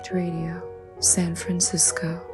listening to Psyched Radio, San Francisco.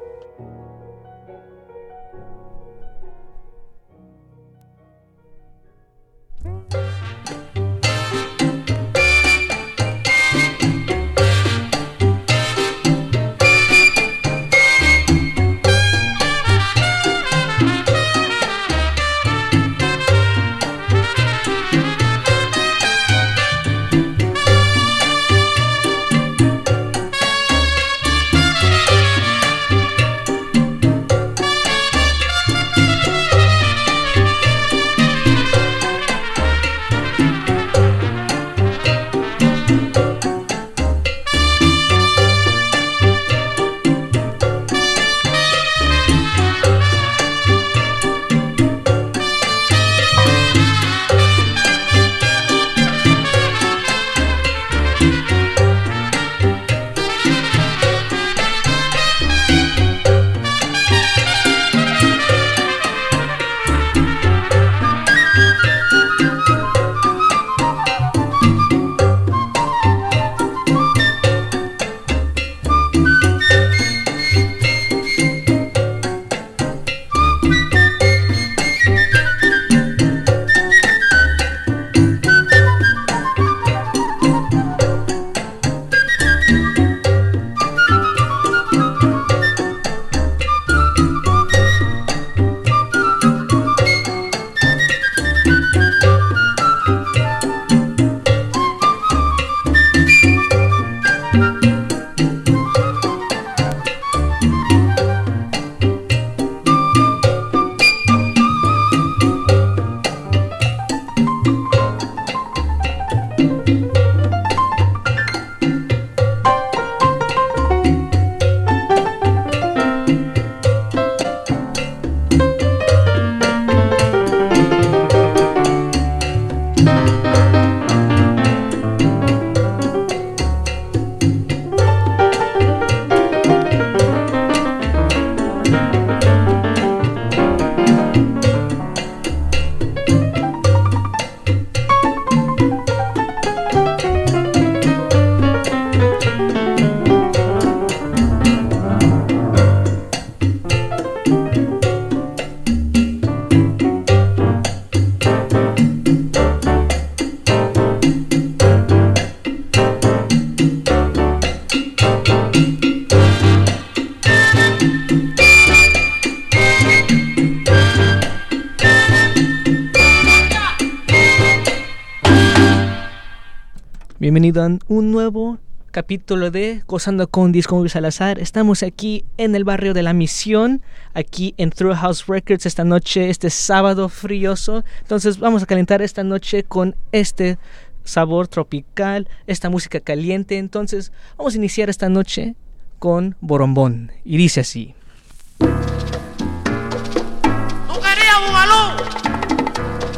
Un nuevo capítulo de Gozando con Disco Luis Salazar. Estamos aquí en el barrio de la Misión, aquí en Through House Records esta noche, este sábado frioso. Entonces vamos a calentar esta noche con este sabor tropical, esta música caliente. Entonces vamos a iniciar esta noche con Borombón. Y dice así.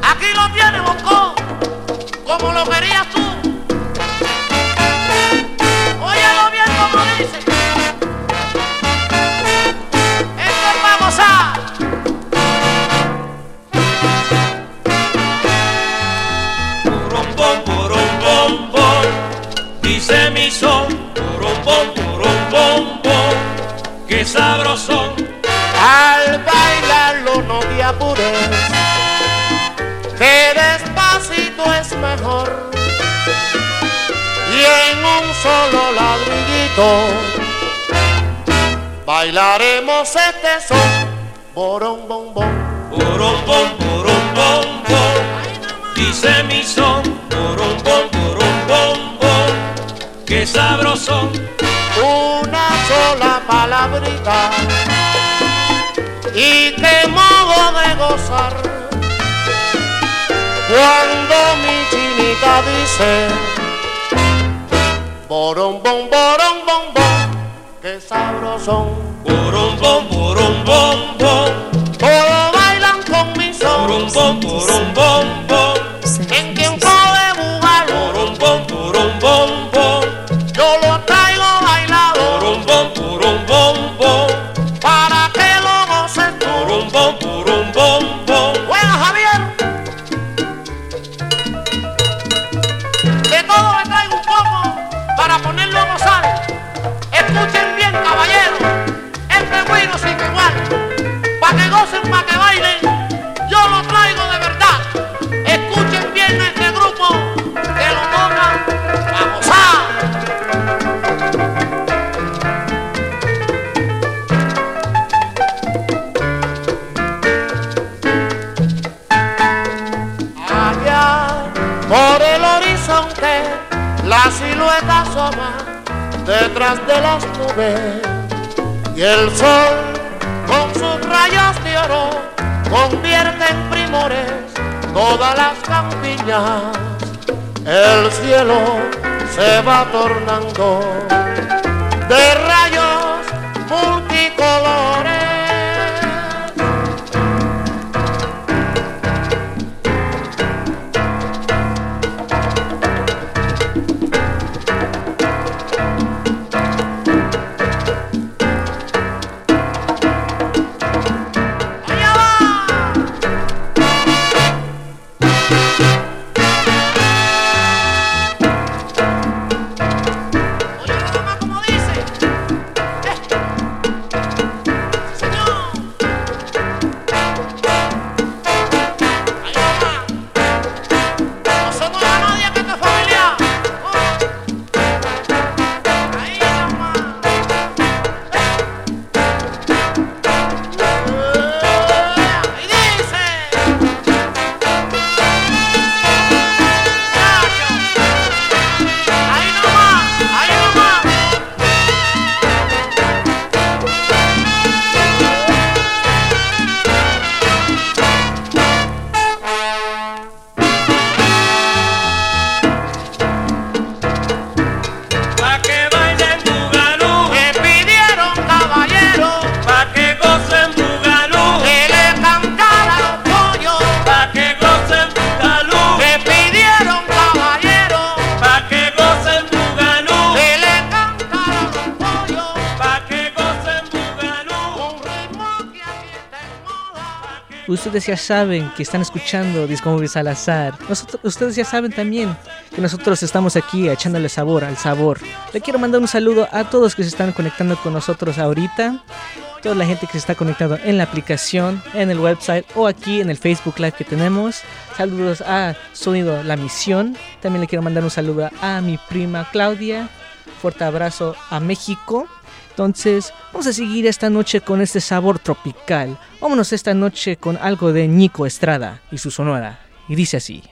Aquí lo tienes, Bocó, como lo querías tú. Mi son, porom pom, pom qué sabrosón. Al bailarlo no te apures, que despacito es mejor. Y en un solo ladrillito bailaremos este son, borón, bom, bom. Dice mi son, porom pom, sabrosón. una sola palabrita. Y qué modo de gozar. Cuando mi chinita dice borón bom borón bom bom qué sabrosón Porom pom, porom pom pom, todos bailan con mi son. Porom pom, porom pom pom, detrás de las nubes y el sol con sus rayos de oro convierte en primores todas las campiñas. El cielo se va tornando de Ustedes ya saben que están escuchando Disco Movies al azar. Nosotros, ustedes ya saben también que nosotros estamos aquí echándole sabor al sabor. Le quiero mandar un saludo a todos que se están conectando con nosotros ahorita. Toda la gente que se está conectando en la aplicación, en el website o aquí en el Facebook Live que tenemos. Saludos a Sonido La Misión. También le quiero mandar un saludo a mi prima Claudia. Fuerte abrazo a México. Entonces, vamos a seguir esta noche con este sabor tropical. Vámonos esta noche con algo de Nico Estrada y su sonora. Y dice así.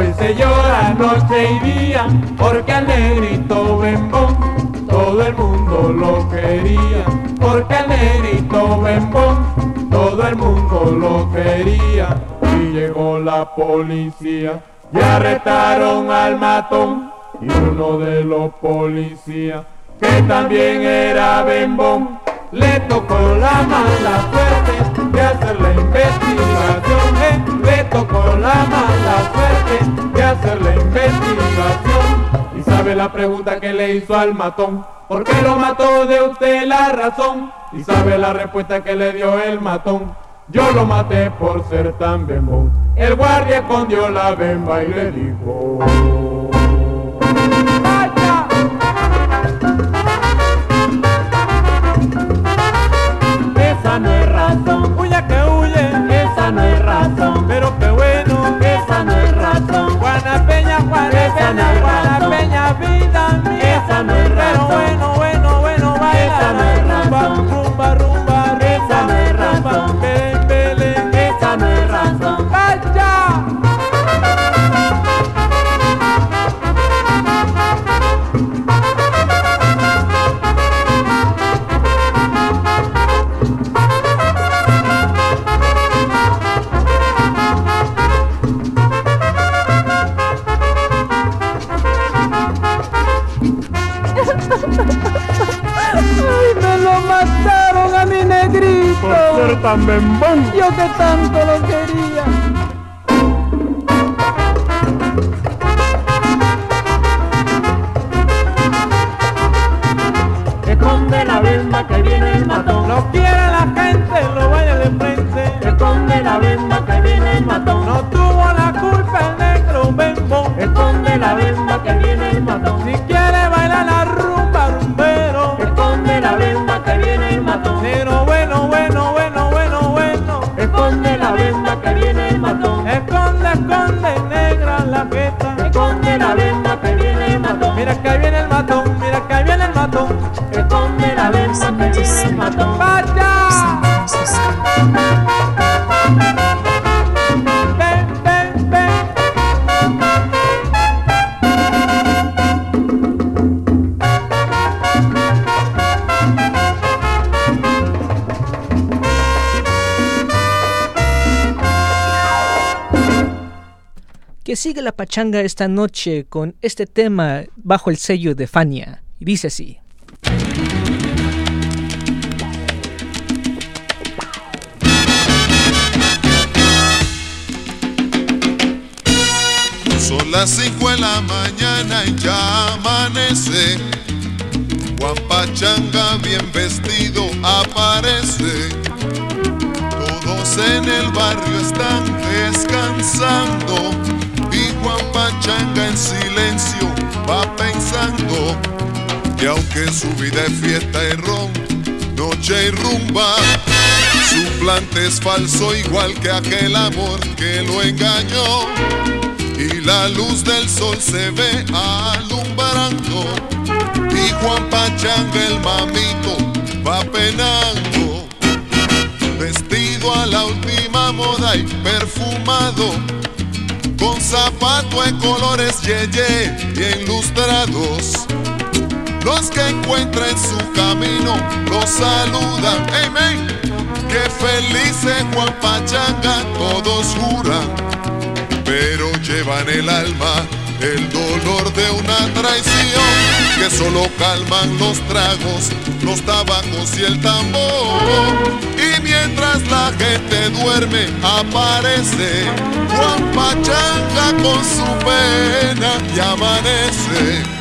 Hoy se llora noche y día porque al negrito bembón todo el mundo lo quería. Porque al negrito bembón todo el mundo lo quería. Y llegó la policía y arrestaron al matón y uno de los policías que también era bembón le tocó la mala suerte de hacer la le tocó la mala suerte de hacer la investigación. Y sabe la pregunta que le hizo al matón, ¿por qué lo mató de usted la razón? Y sabe la respuesta que le dio el matón, yo lo maté por ser tan bembón. El guardia escondió la bemba y le dijo... Esa no es razón, esa pero qué bueno, esa no es razón. Juana Peña, Juana Juana Por ser tan bembón. Yo que tanto lo quería. Esconde la bemba que viene el matón. Lo quiere la gente, lo vaya de frente. Esconde la bemba que viene el matón. No tuvo la culpa el negro bembo. Esconde la bemba que viene el matón. la lengua que viene el matón. Mira que viene el matón, mira que viene el matón. La lengua que viene el matón. ¡Vaya! Sigue la pachanga esta noche con este tema bajo el sello de Fania. Y dice así. Son las cinco de la mañana y ya amanece. Juan Pachanga bien vestido aparece. Todos en el barrio están descansando. Juan Pachanga en silencio va pensando que aunque su vida es fiesta y ron, noche y rumba, su plante es falso igual que aquel amor que lo engañó. Y la luz del sol se ve alumbrando y Juan Pachanga el mamito va penando. Vestido a la última moda y perfumado con zapato de colores yeye bien lustrados. Los que encuentra en su camino los saludan. Amén. Que feliz es Juan Pachanga todos juran pero llevan el alma el dolor de una traición que solo calman los tragos, los tabacos y el tambor. Y mientras la gente duerme, aparece Juan Pachanga con su pena y amanece.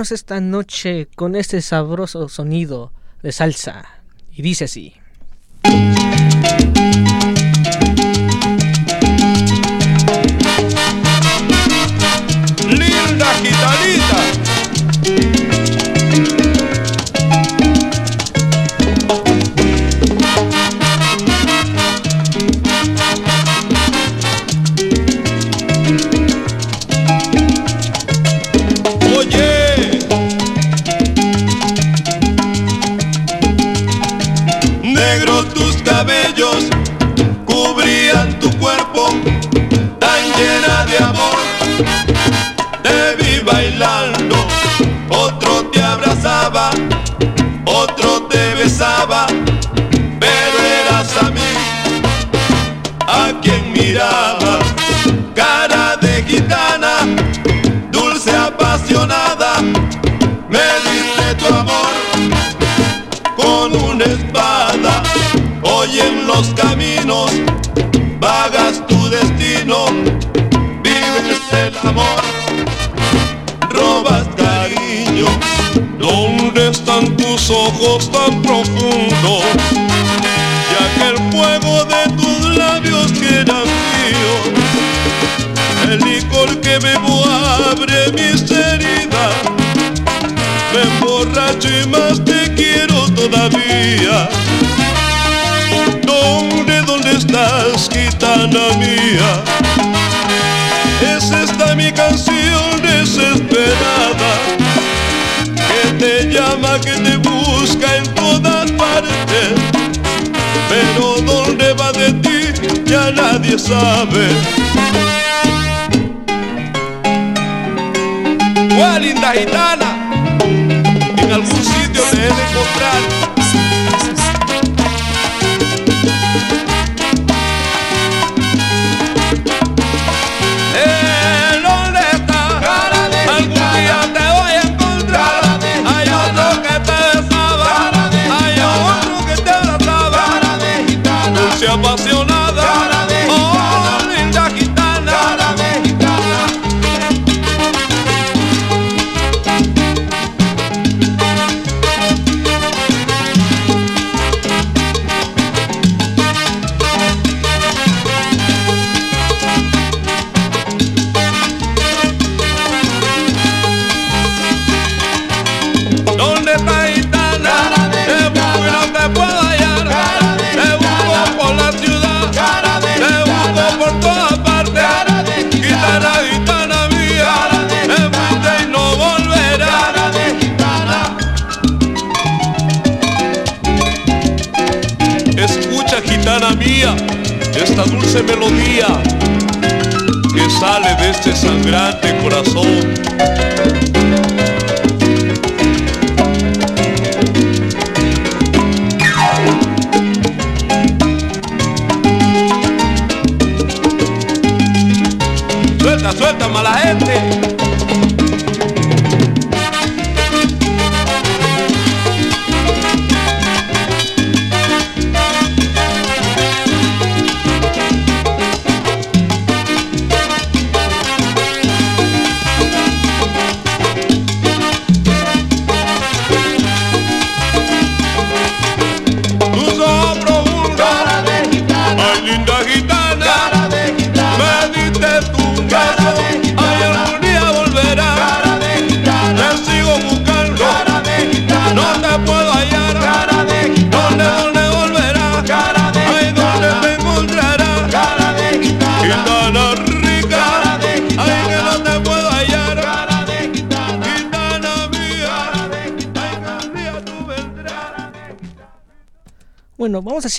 Esta noche con este sabroso sonido de salsa. Y dice así. Los caminos vagas tu destino, vives el amor, robas cariño. ¿Dónde están tus ojos tan profundos? Ya que el fuego de tus labios que era mío, el licor que bebo abre mis heridas, me emborracho y más te quiero todavía. Gitana mía? Es esta mi canción desesperada que te llama, que te busca en todas partes. Pero dónde va de ti ya nadie sabe. ¡Guau, linda gitana! En algún sitio te he de encontrar. Dulce melodía que sale de este sangrante corazón.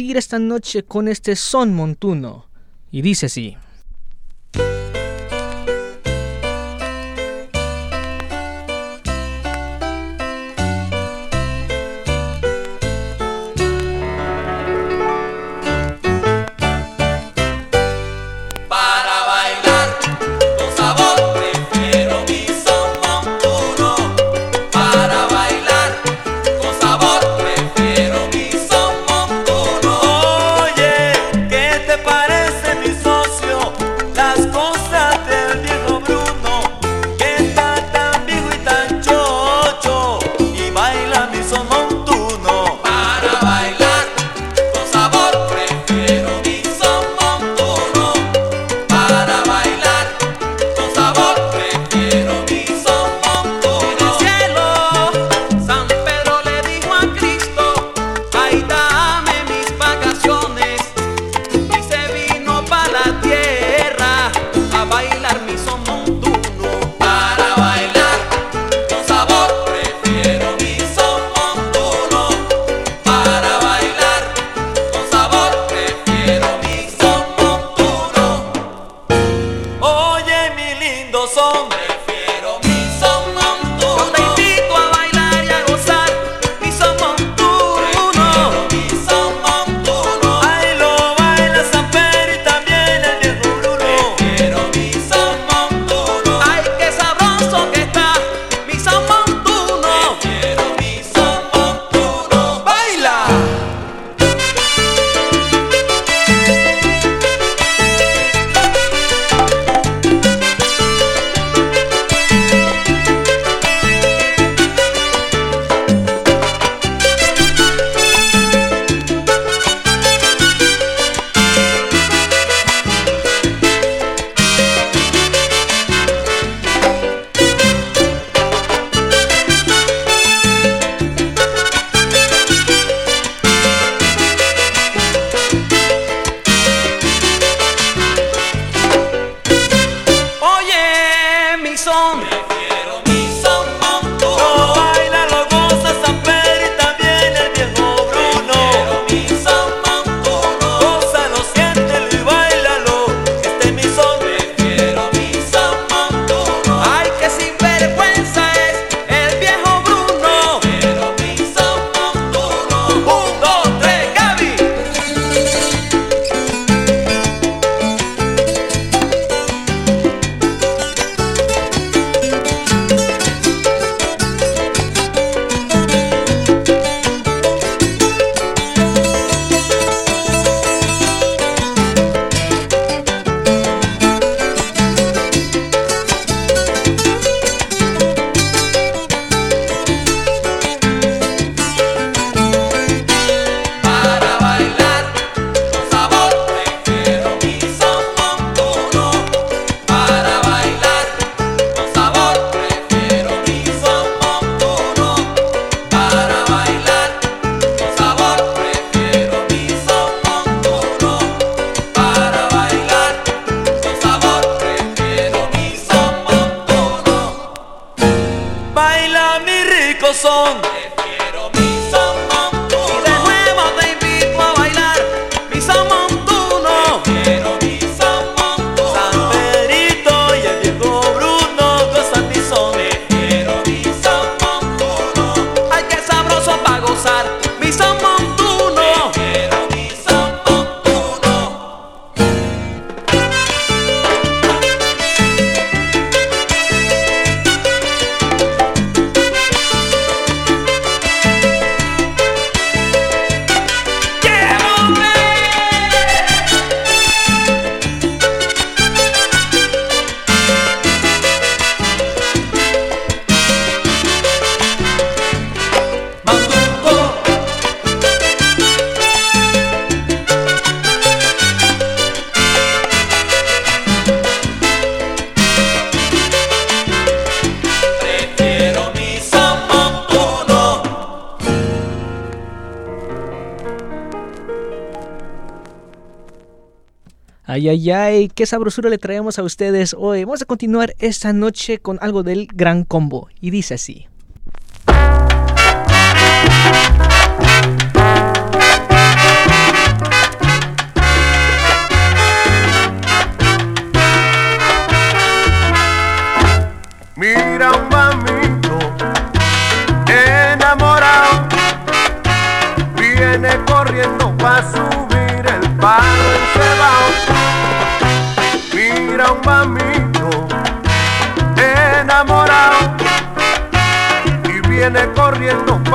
Seguir esta noche con este son montuno. Y dice así. Ay, ay, qué sabrosura le traemos a ustedes hoy. Vamos a continuar esta noche con algo del gran combo. Y dice así.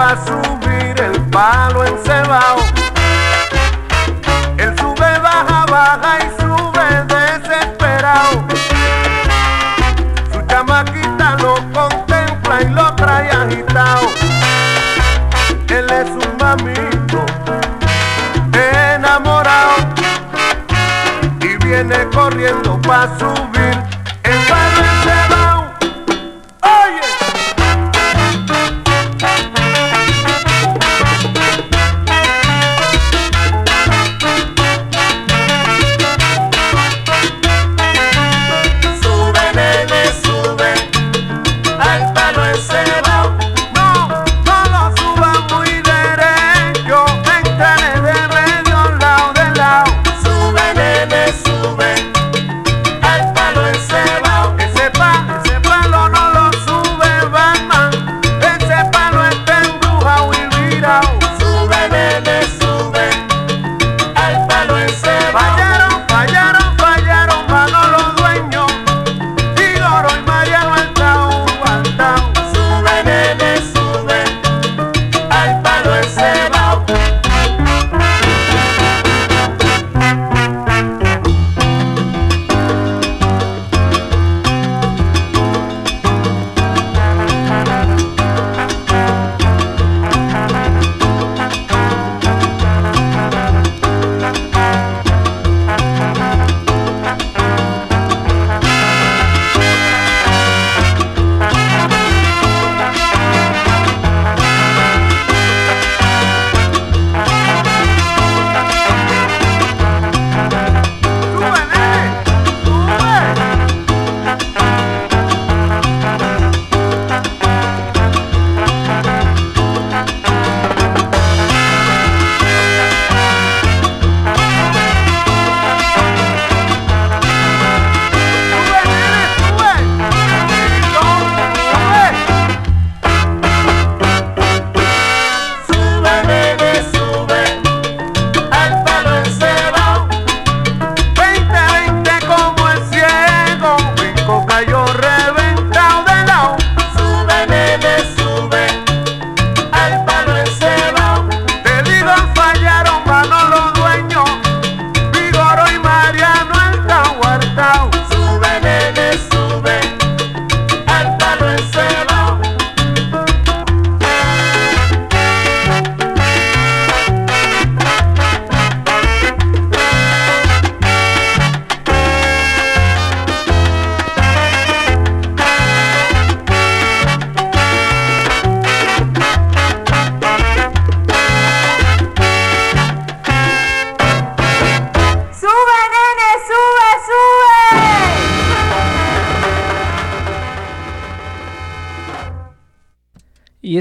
Corriendo para na na na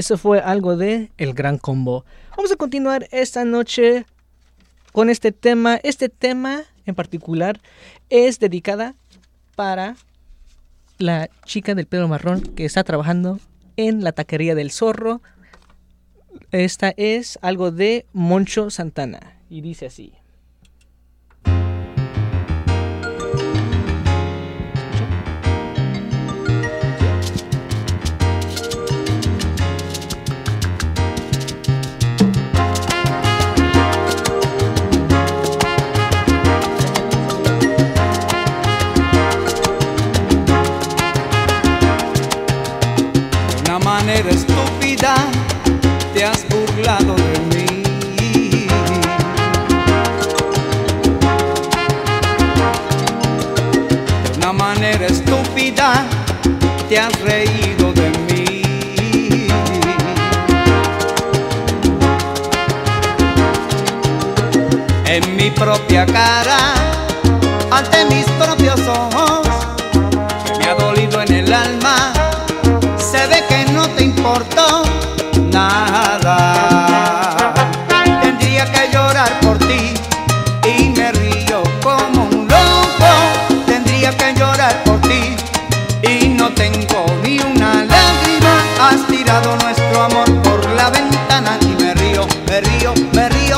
eso fue algo de El Gran Combo. Vamos a continuar esta noche con este tema. Este tema en particular es dedicada para la chica del pelo marrón que está trabajando en la taquería del zorro. Esta es algo de Moncho Santana. Y dice así. te has burlado de mí. De una manera estúpida te has reído de mí. En mi propia cara, ante mis propios ojos. Maria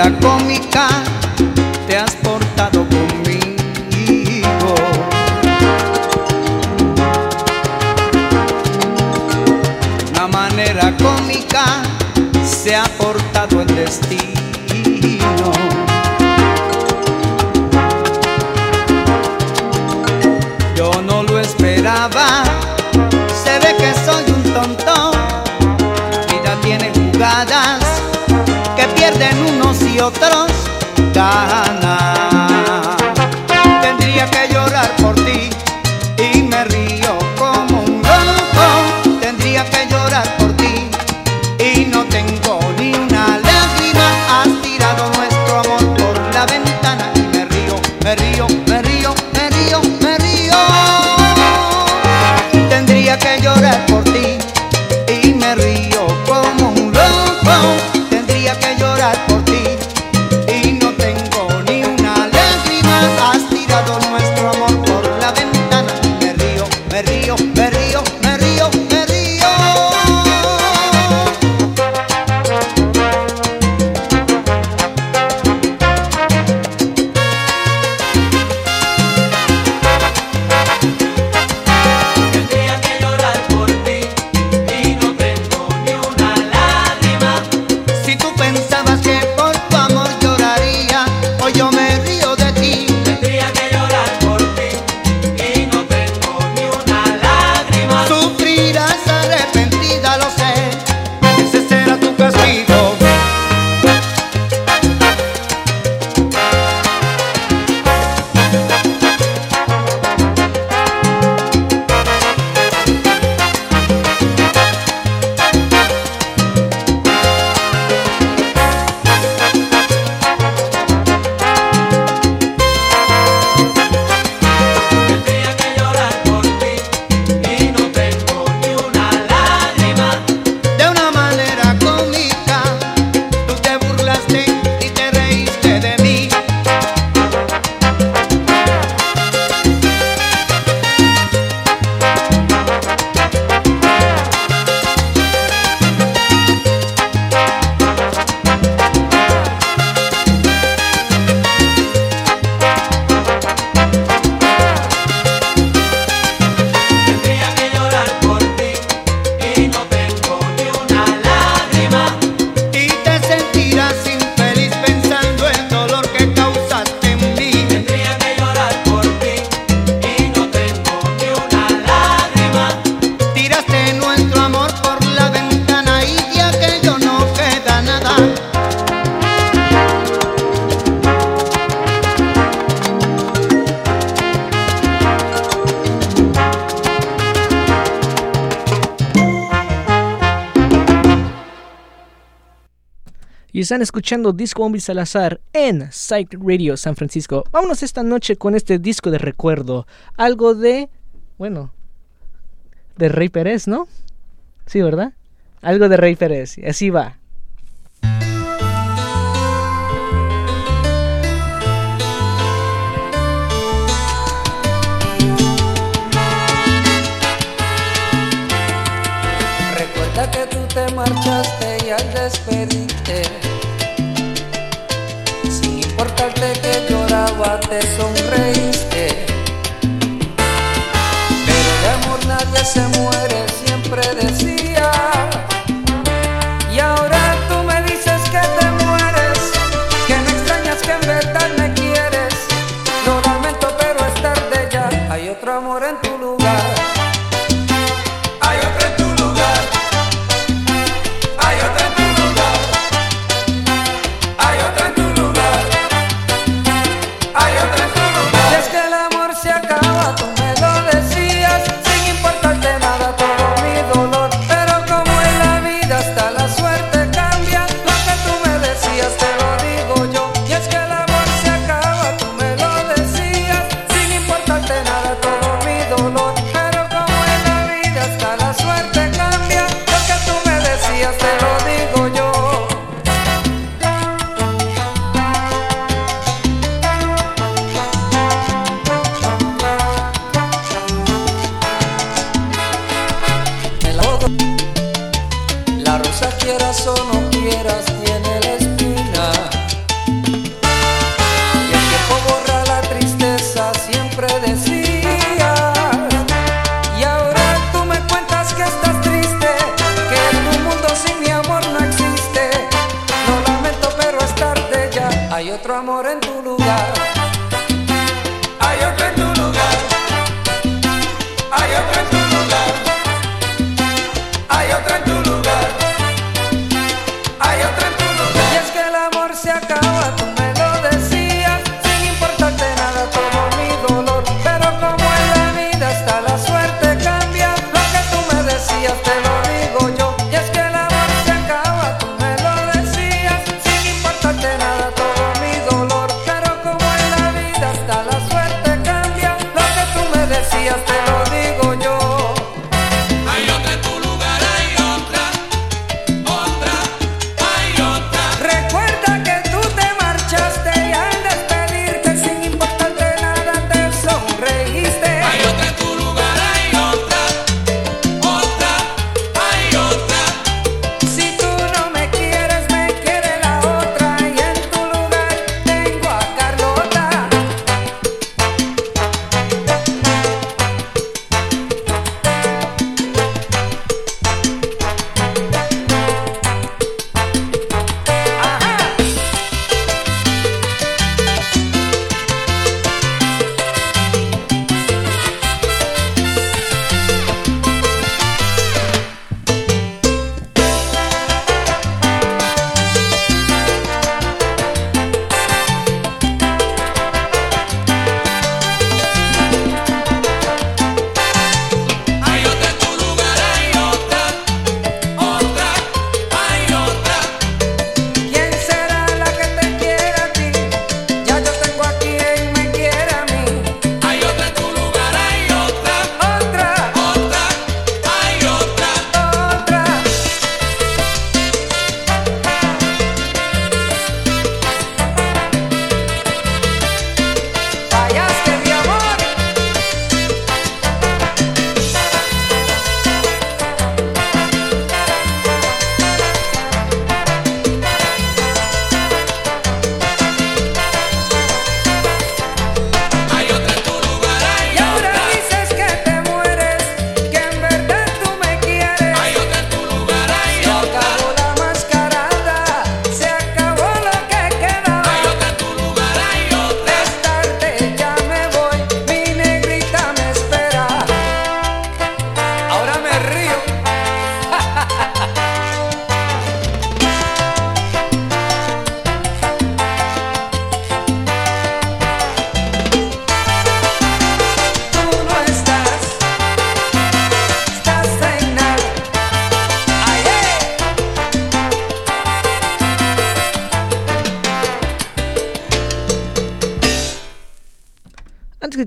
la cómica y están escuchando Disco Bombi Salazar en Psych Radio San Francisco. Vámonos esta noche con este disco de recuerdo. Algo de, bueno, de Rey Pérez, ¿no? Sí, ¿verdad? Algo de Rey Pérez. Y así va. Recuerda que tú te marchaste despediste, sin importarte que lloraba, te sonreíste. Pero de amor nadie se muere.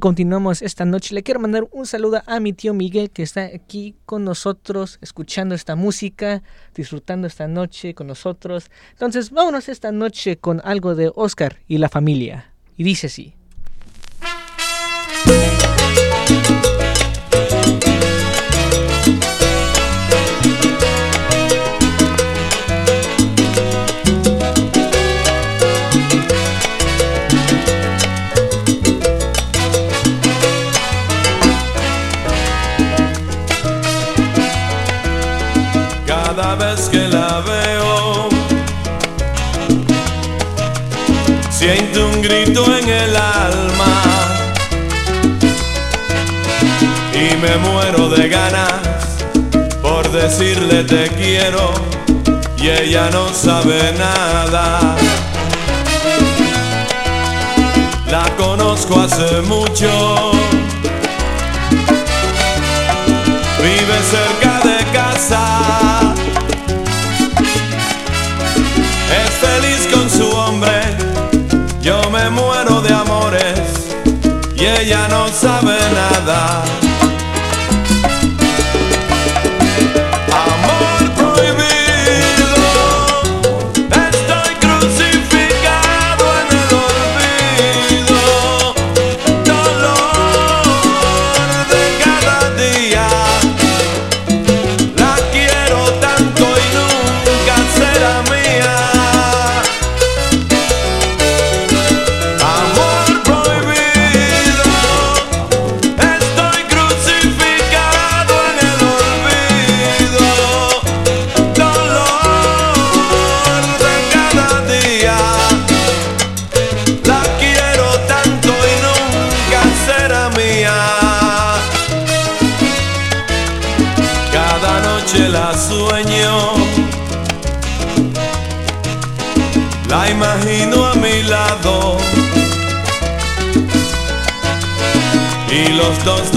continuamos esta noche. Le quiero mandar un saludo a mi tío Miguel que está aquí con nosotros, escuchando esta música, disfrutando esta noche con nosotros. Entonces, vámonos esta noche con algo de Oscar y la familia. Y dice así. grito en el alma. Y me muero de ganas por decirle te quiero y ella no sabe nada. La conozco hace mucho, vive cerca de casa, es feliz con su hombre sabe nada.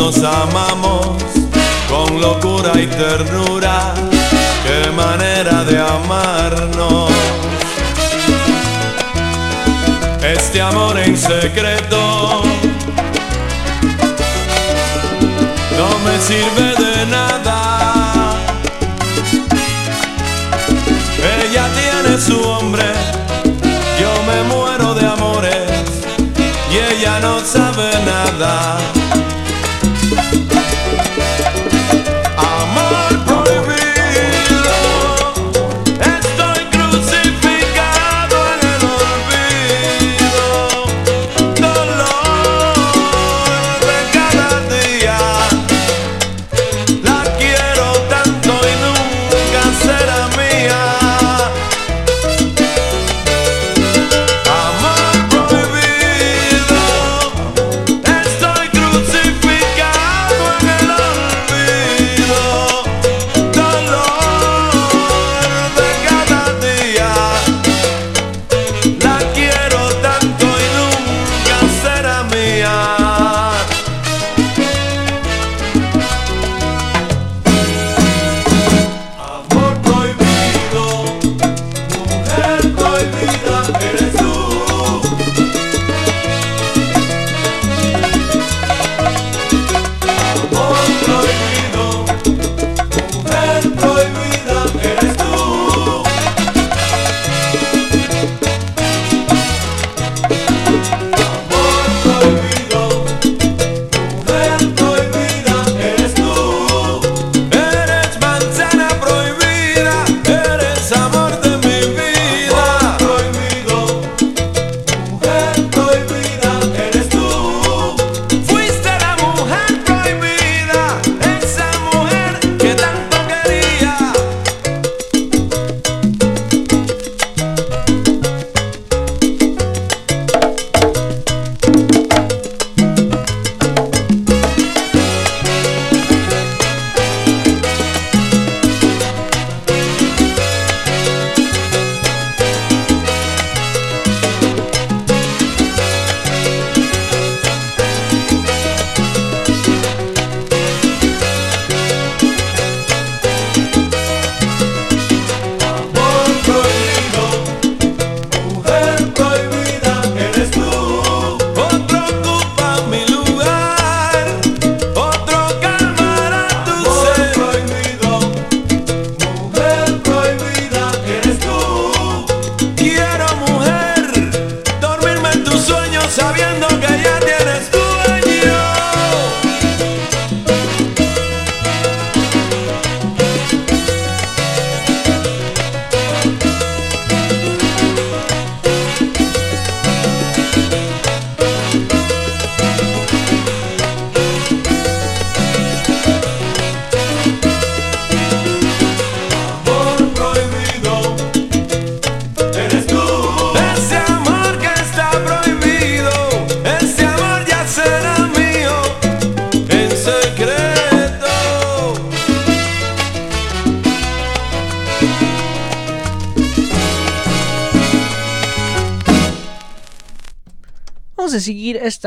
nos amamos con locura y ternura, qué manera de amarnos. Este amor en secreto no me sirve de nada. Ella tiene su hombre, yo me muero de amores y ella no sabe nada.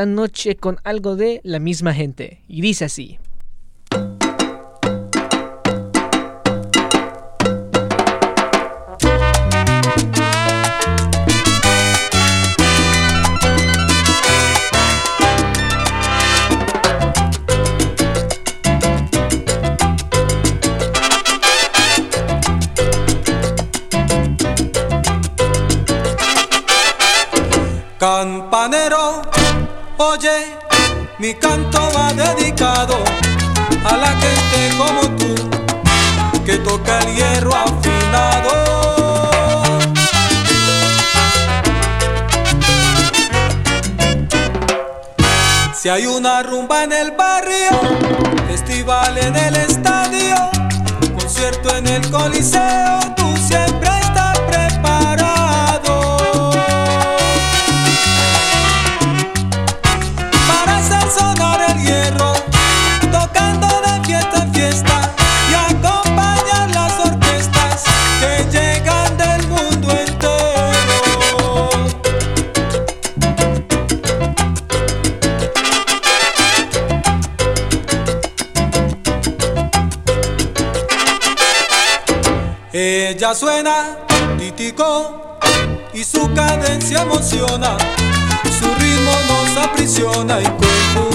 noche con algo de la misma gente. Y dice así. Campanero Oye, mi canto va dedicado a la gente como tú, que toca el hierro afinado. Si hay una rumba en el barrio, festival en el estadio, concierto en el coliseo Ella suena títico y su cadencia emociona, su ritmo nos aprisiona y cuerpo.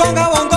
con jabón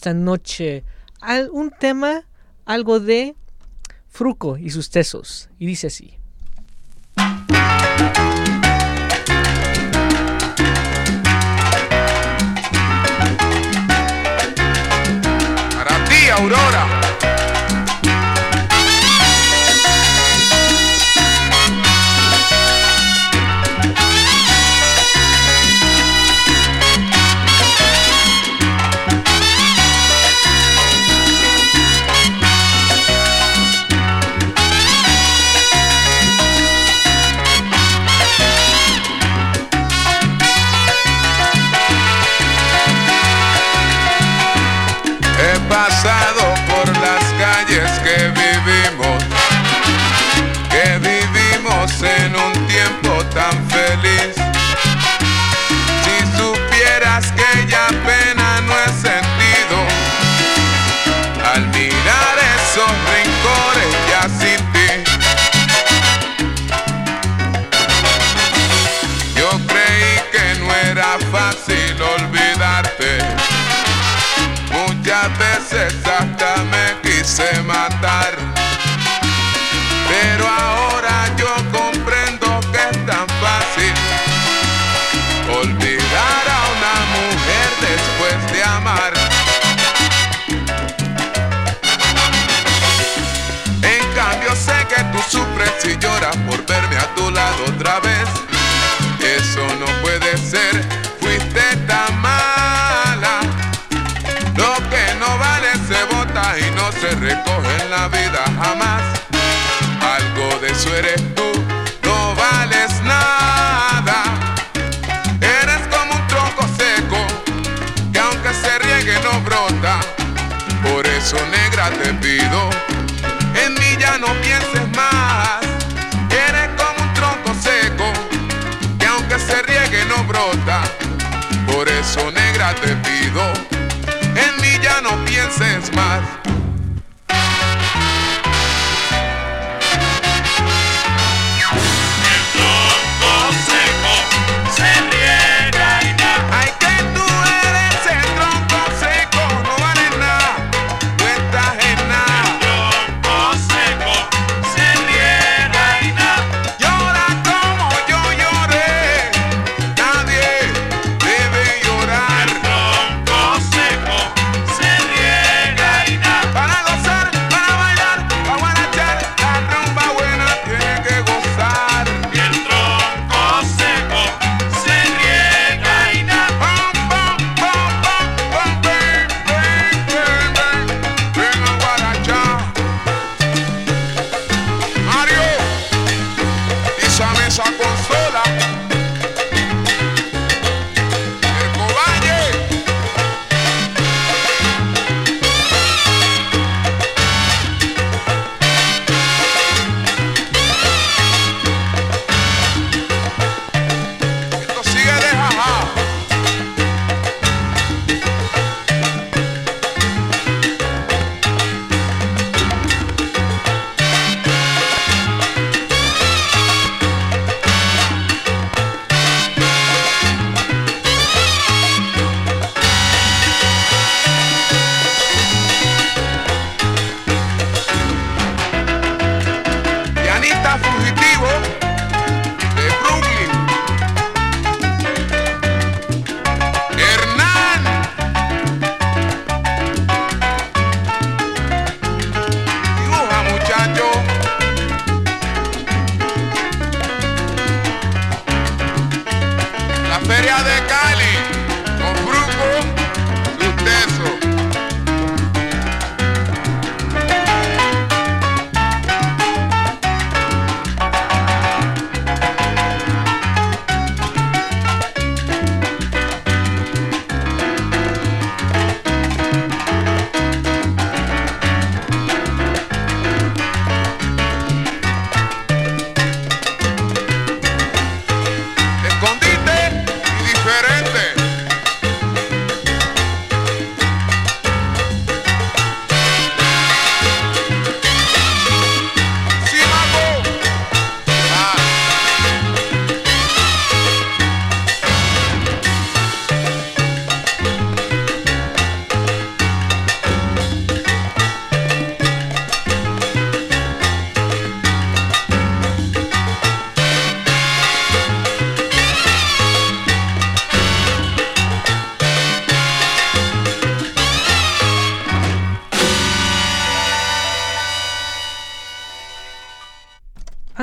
esta noche un tema, algo de Fruco y sus tesos. Y dice así.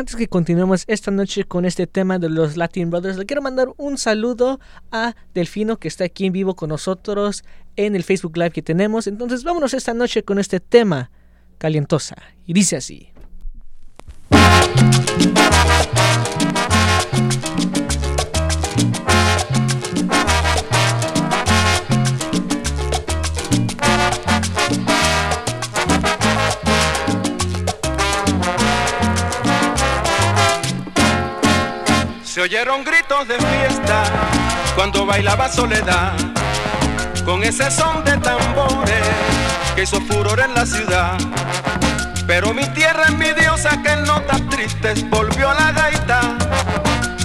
Antes que continuemos esta noche con este tema de los Latin Brothers, le quiero mandar un saludo a Delfino que está aquí en vivo con nosotros en el Facebook Live que tenemos. Entonces vámonos esta noche con este tema calientosa. Y dice así. Oyeron gritos de fiesta cuando bailaba Soledad, con ese son de tambores que hizo furor en la ciudad. Pero mi tierra envidiosa que en notas tristes volvió la gaita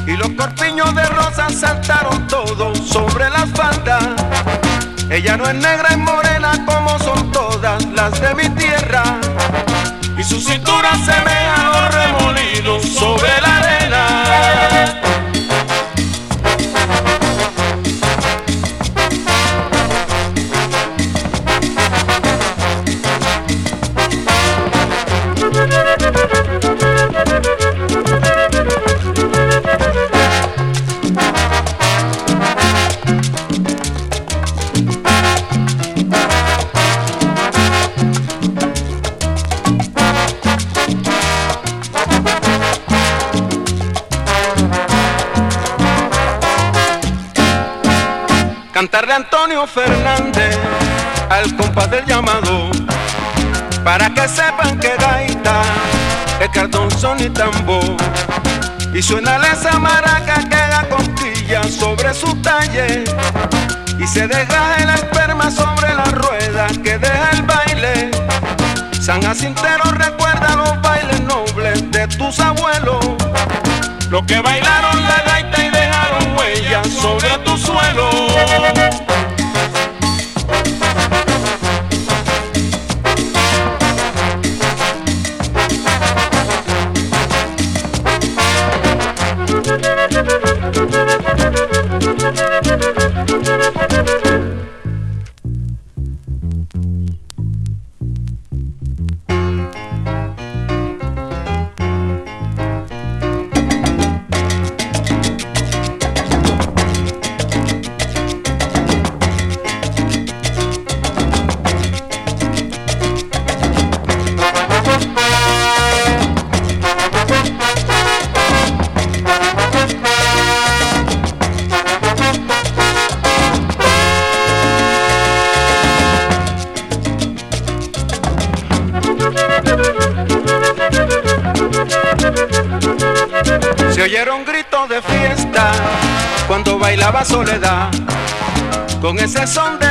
y los corpiños de rosa saltaron todos sobre las faldas. Ella no es negra y morena como son todas las de mi tierra. Y su cintura semeja a Cantarle Antonio Fernández al compás del llamado para que sepan que gaita es cartón son y tambor. Y suena esa maraca que da costilla sobre su talle y se deja el esperma sobre la rueda que deja el baile. San Jacintero recuerda los bailes nobles de tus abuelos los que bailaron la gaita sobre tu suelo. Ese son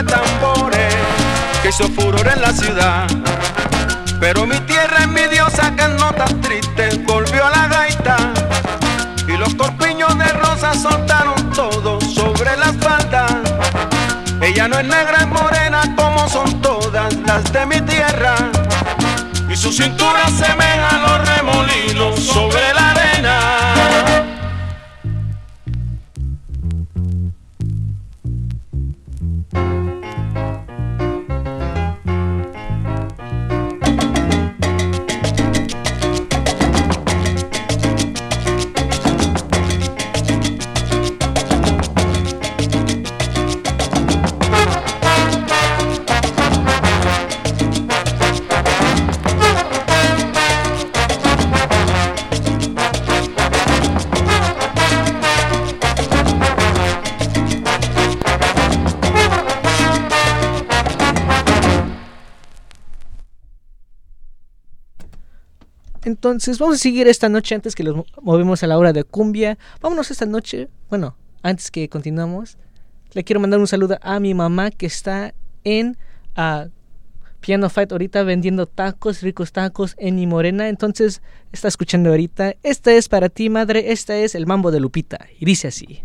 Entonces, vamos a seguir esta noche antes que los movemos a la hora de cumbia. Vámonos esta noche. Bueno, antes que continuamos, le quiero mandar un saludo a mi mamá que está en ah, Piano Fight ahorita vendiendo tacos, ricos tacos en Mi Morena. Entonces, está escuchando ahorita. Esta es para ti, madre. Esta es el mambo de Lupita. Y dice así.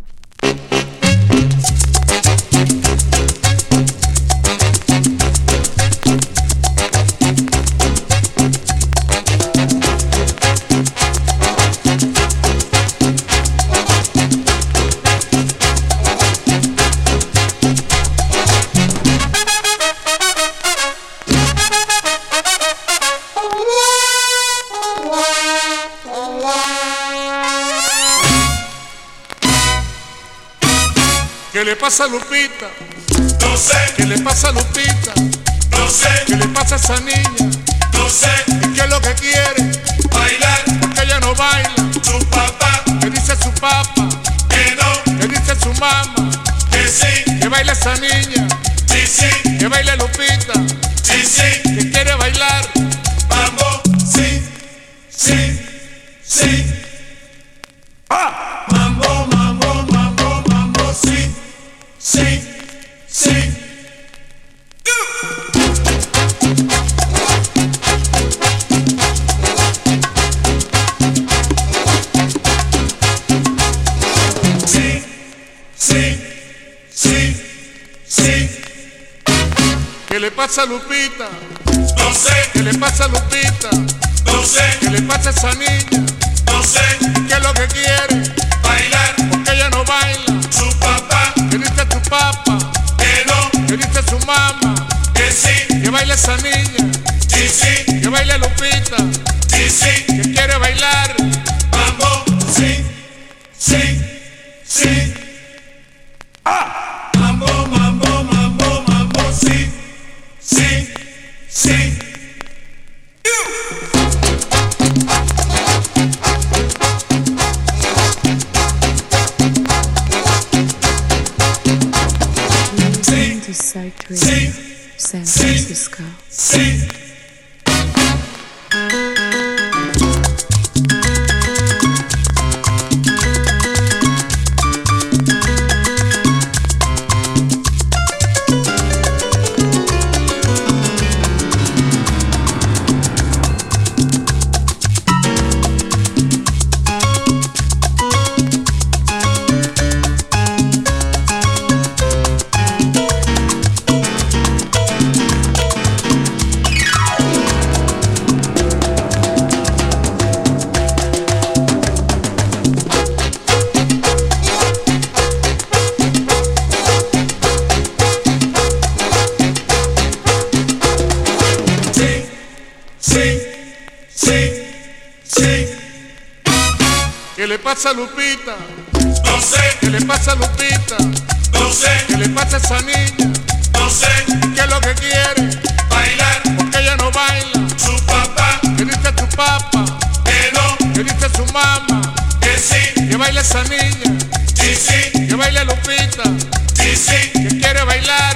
Pasa Lupita? No sé. ¿Qué le pasa a Lupita? No sé. ¿Qué le pasa a esa niña? No sé. ¿Y qué es lo que quiere? Bailar. Porque ella no baila. Su papá. ¿Qué dice su papá? Que no. ¿Qué dice su mamá? Que sí. Que baila esa niña. Sí, sí. Que baile Lupita. Sí, sí. Pasa a Lupita? No sé. ¿Qué le pasa a Lupita? No sé. ¿Qué le pasa a esa niña? No sé. ¿Qué es lo que quiere? Bailar. Porque ella no baila. Su papá. ¿Qué dice tu papá? Que no. ¿Qué dice su mamá? Que sí. Que baile esa niña. Sí, sí. Que baile Lupita. Sí, sí. Que quiere bailar. Mambo. Sí. Sí. Sí. San Francisco. A Lupita? No sé. ¿Qué le pasa a Lupita? No sé. ¿Qué le pasa a esa niña? No sé. ¿Qué es lo que quiere? Bailar. Porque ella no baila. Su papá. ¿Qué dice tu papá? Que no. ¿Qué dice su mamá? Que sí. Que baile esa niña. Sí, sí. Que baile Lupita. Sí, sí. Que quiere bailar.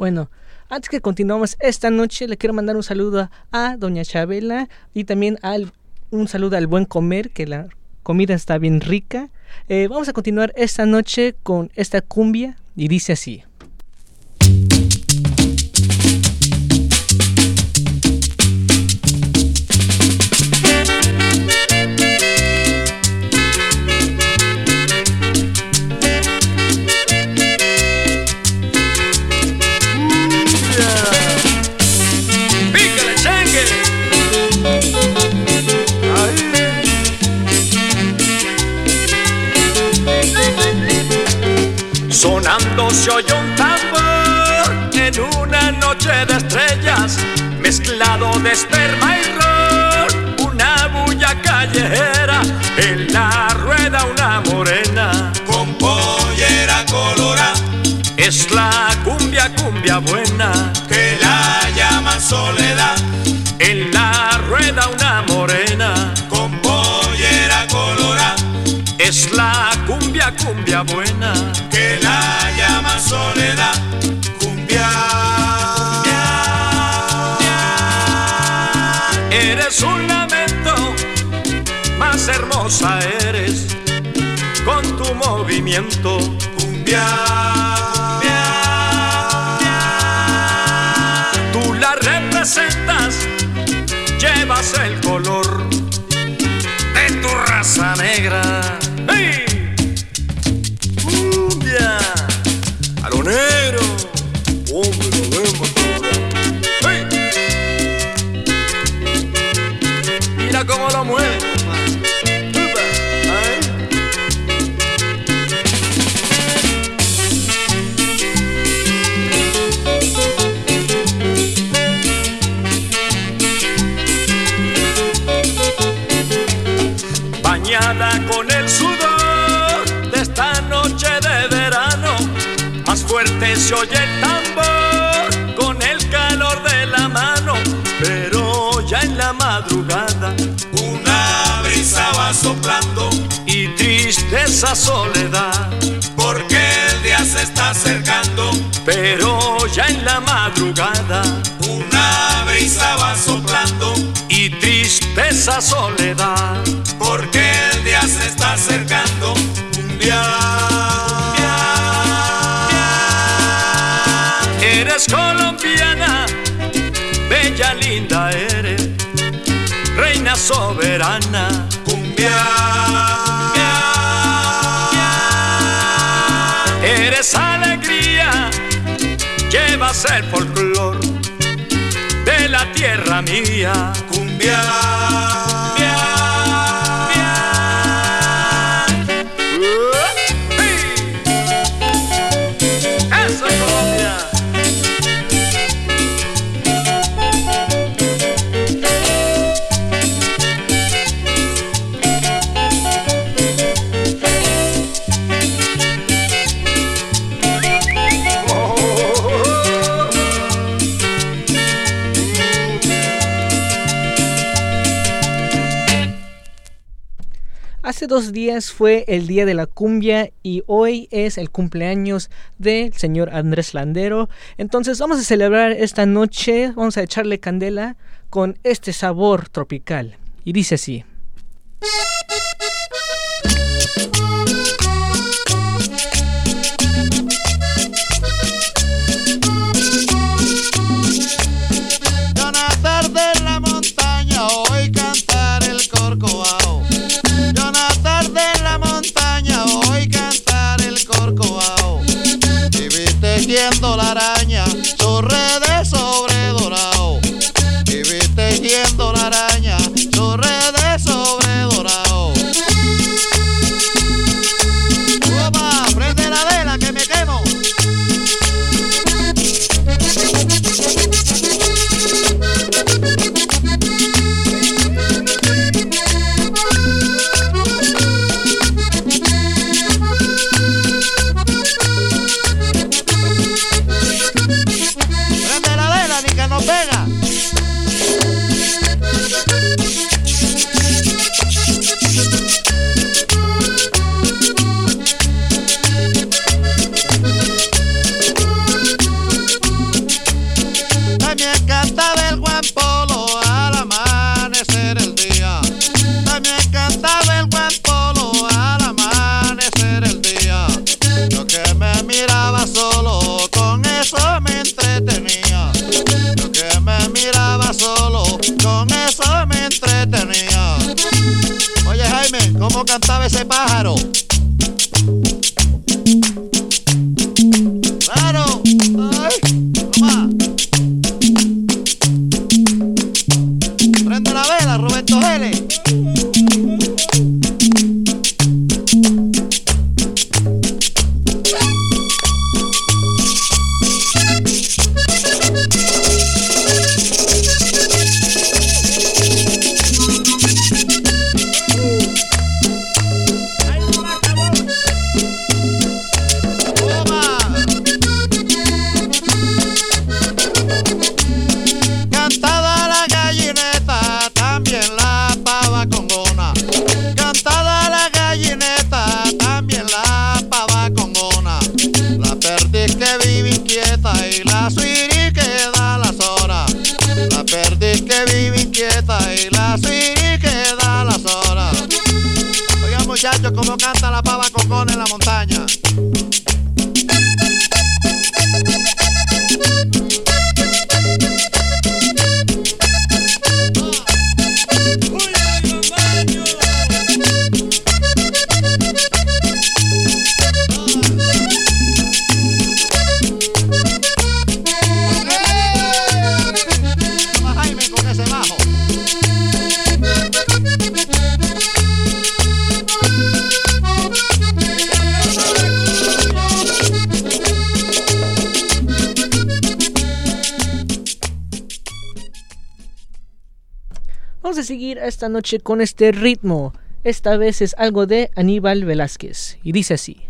Bueno, antes que continuamos esta noche, le quiero mandar un saludo a Doña Chabela y también al, un saludo al buen comer, que la comida está bien rica. Eh, vamos a continuar esta noche con esta cumbia y dice así. Se oyó un tambor en una noche de estrellas, mezclado de esperma y ron, una bulla callejera, en la rueda una morena, Con pollera colorada. es la cumbia, cumbia buena, Que la llaman soledad. en la rueda una morena, Con pollera colorada. es la cumbia, cumbia buena. Más hermosa eres, con tu movimiento. Cumbia. Tú la representas, llevas el se oye el tambor con el calor de la mano, pero ya en la madrugada una brisa va soplando y tristeza soledad, porque el día se está acercando, pero ya en la madrugada una brisa va soplando y tristeza soledad, porque el día se está acercando, un día linda eres, reina soberana, cumbia. Eres alegría, llevas el folclor de la tierra mía, cumbia. Dos días fue el día de la cumbia y hoy es el cumpleaños del señor Andrés Landero. Entonces vamos a celebrar esta noche, vamos a echarle candela con este sabor tropical. Y dice así. Vamos a seguir esta noche con este ritmo. Esta vez es algo de Aníbal Velázquez. Y dice así.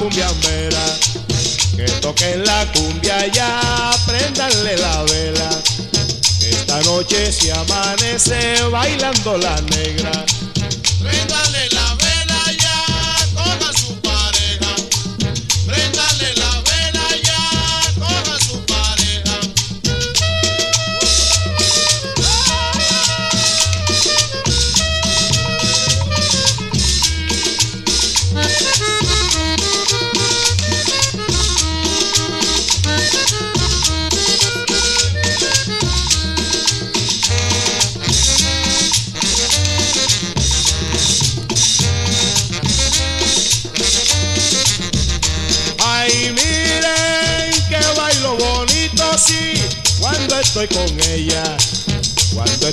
cumbiambera, que toquen la cumbia ya, prendanle la vela. Esta noche se amanece bailando la negra.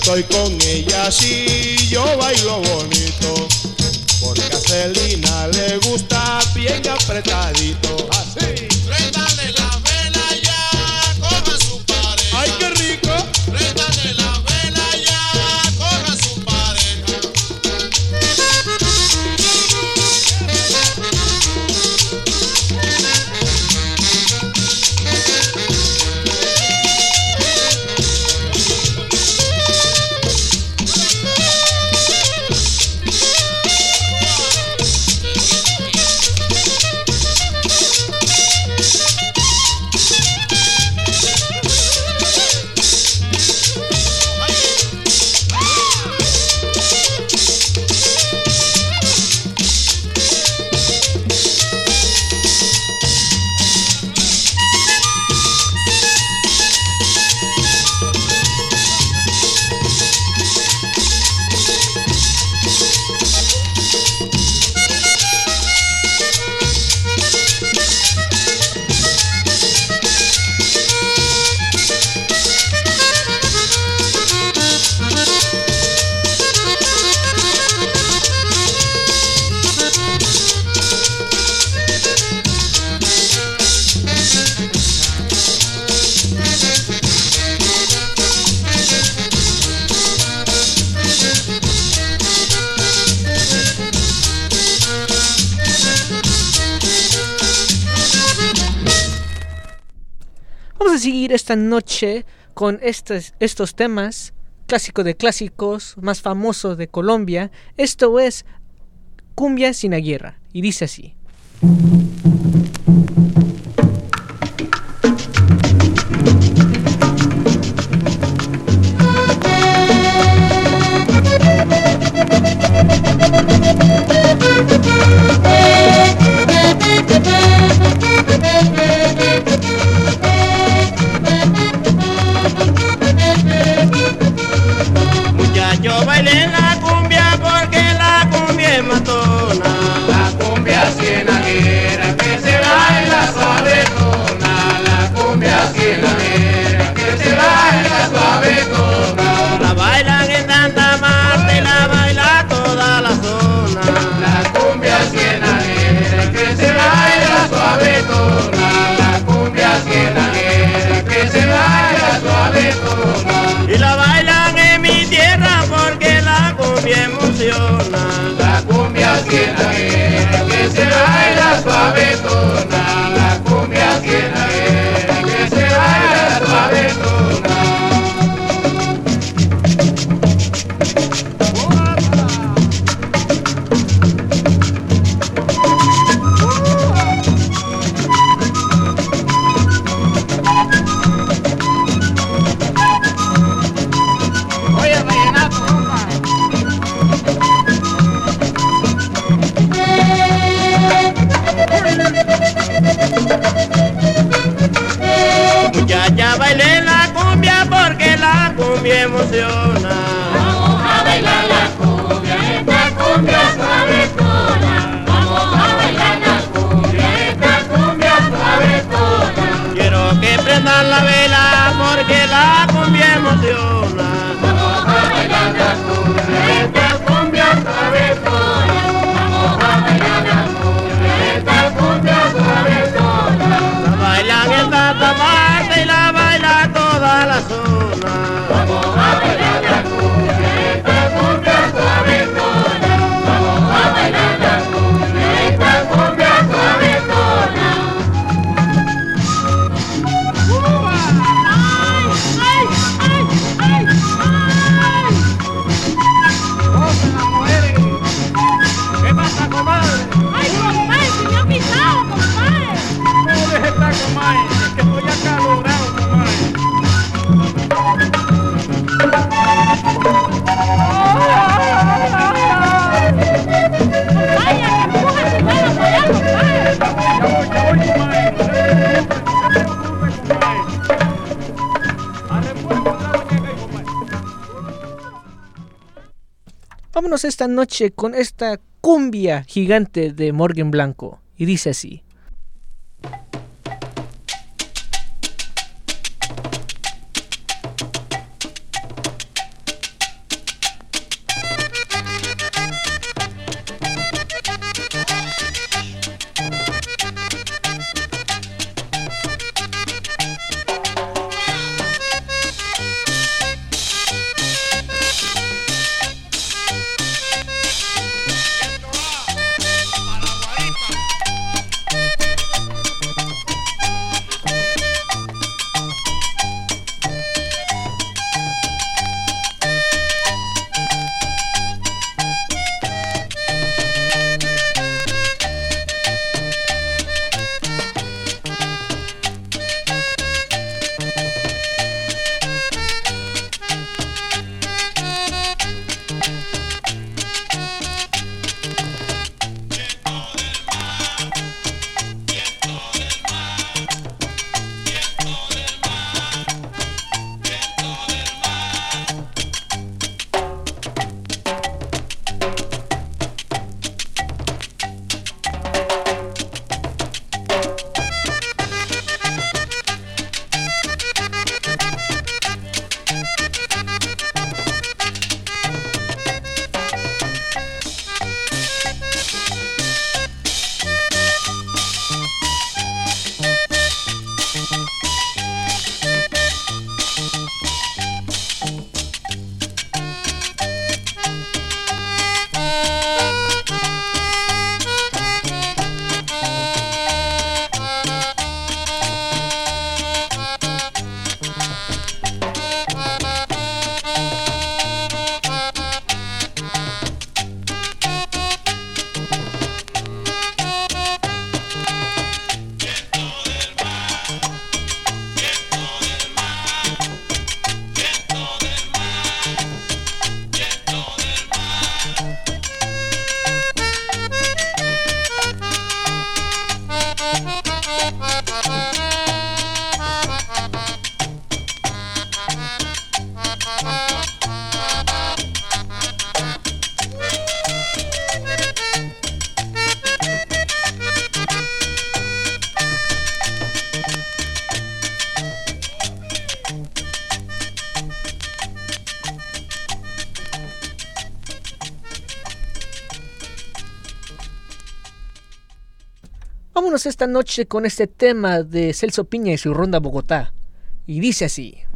estoy con ella, si yo bailo esta noche con estos, estos temas, clásico de clásicos, más famoso de Colombia. Esto es Cumbia Sinaguerra, y dice así. esta noche con esta cumbia gigante de Morgan Blanco. Y dice así. esta noche con este tema de Celso Piña y su Ronda Bogotá. Y dice así.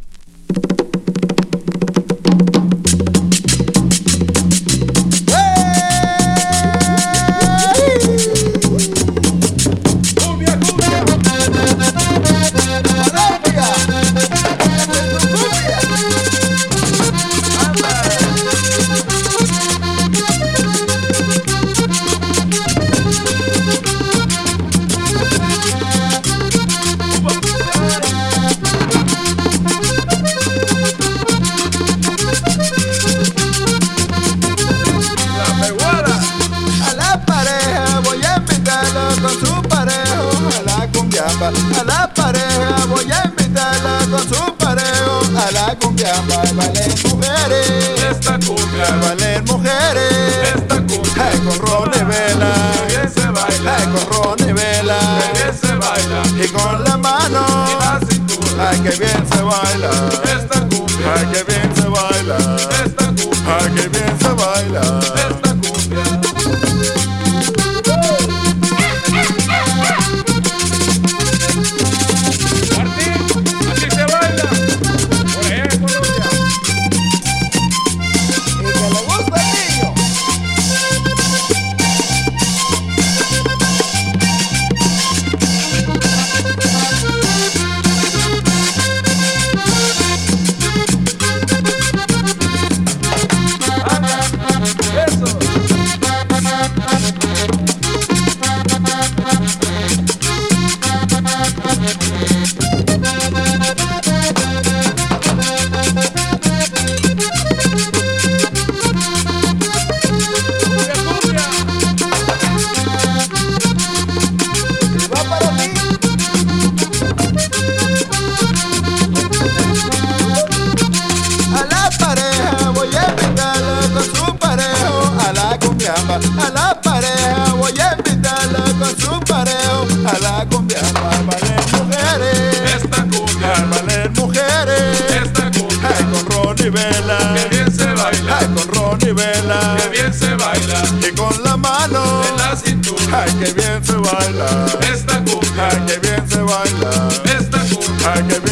Vela. Que bien se baila. Ay, con Ronnie Vela. Que bien se baila. Y con la mano en la cintura. Ay, que bien se baila. Esta cumbia. Ay, que bien se baila. Esta cumbia. Ay, que bien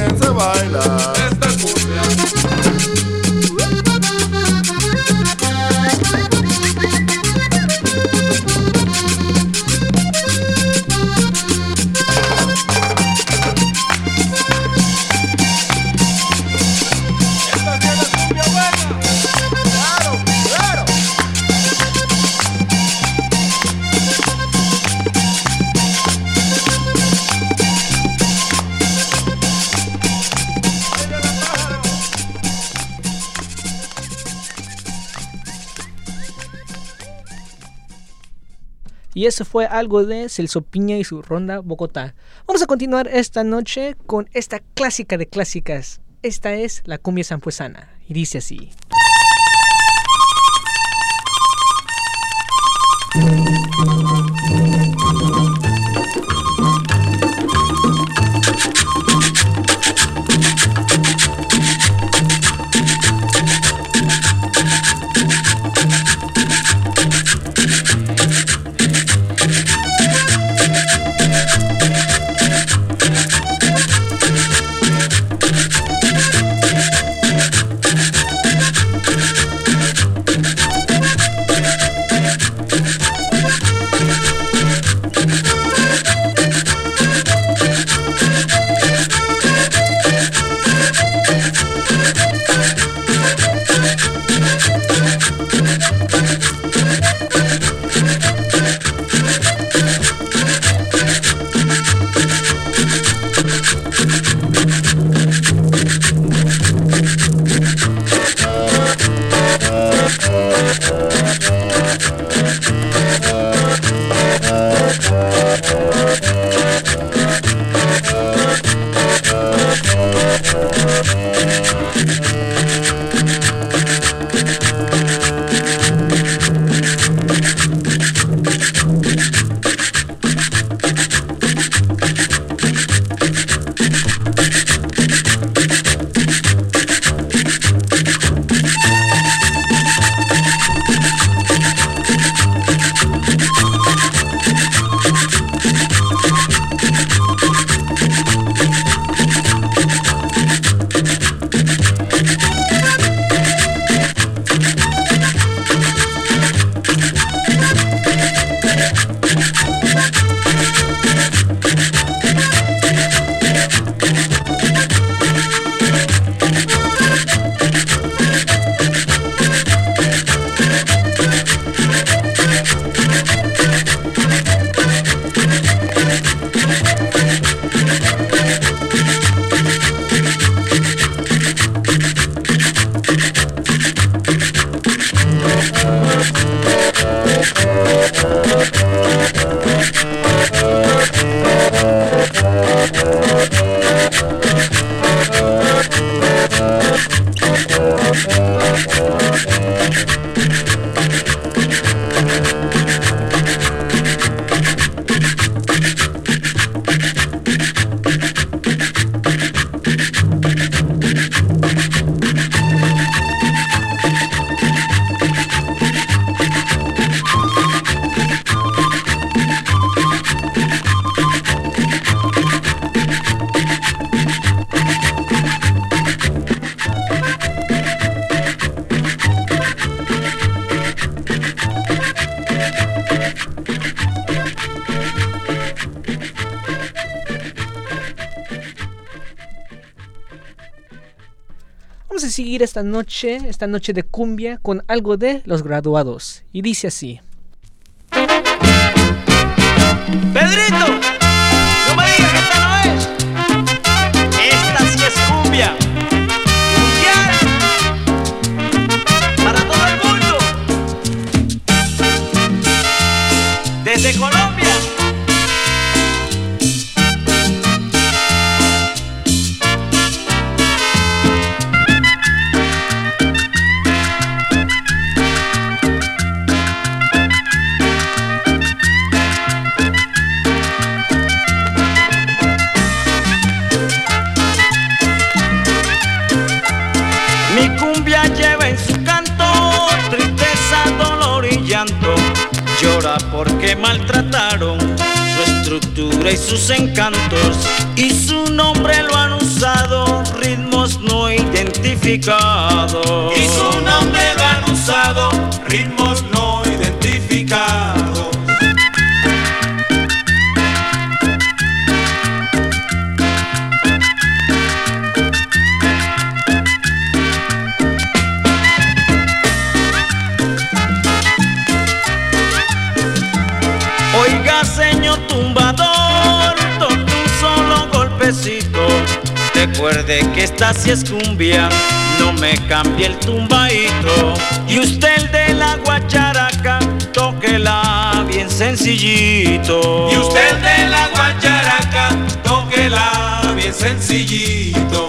Y eso fue algo de Celso Piña y su ronda Bogotá. Vamos a continuar esta noche con esta clásica de clásicas. Esta es la cumbia sanfuesana. Y dice así. Esta noche, esta noche de cumbia, con algo de los graduados. Y dice así. Pedrito, sus encantos. Y su nombre lo han usado ritmos no identificados. Y su Recuerde que esta si es cumbia, no me cambie el tumbadito. Y usted el de la guacharaca, tóquela bien sencillito. Y usted de la guacharaca, tóquela bien sencillito.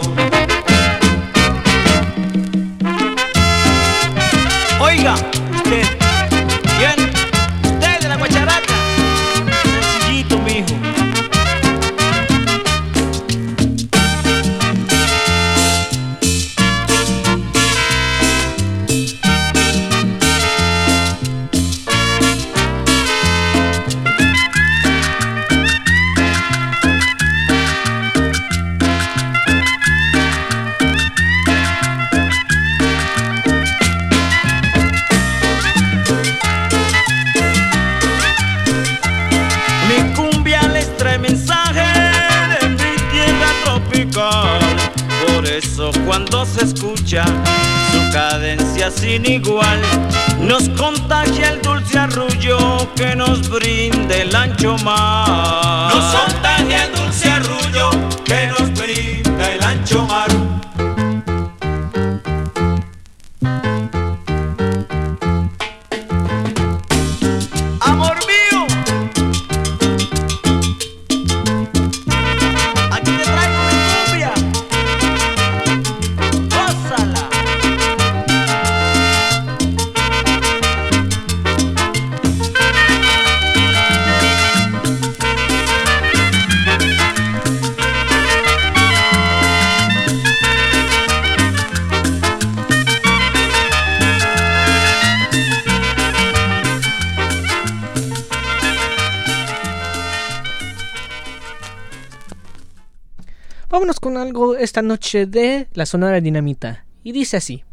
Con algo esta noche de la Sonora Dinamita. Y dice así.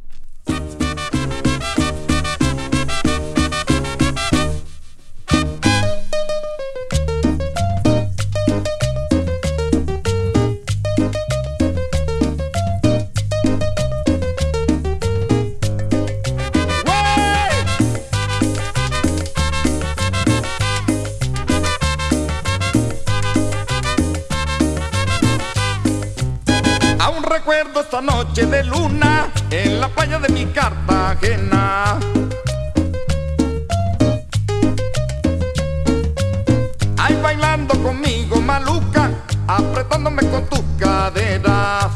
Noche de luna en la playa de mi Cartagena. Ay, bailando conmigo, maluca, apretándome con tus caderas.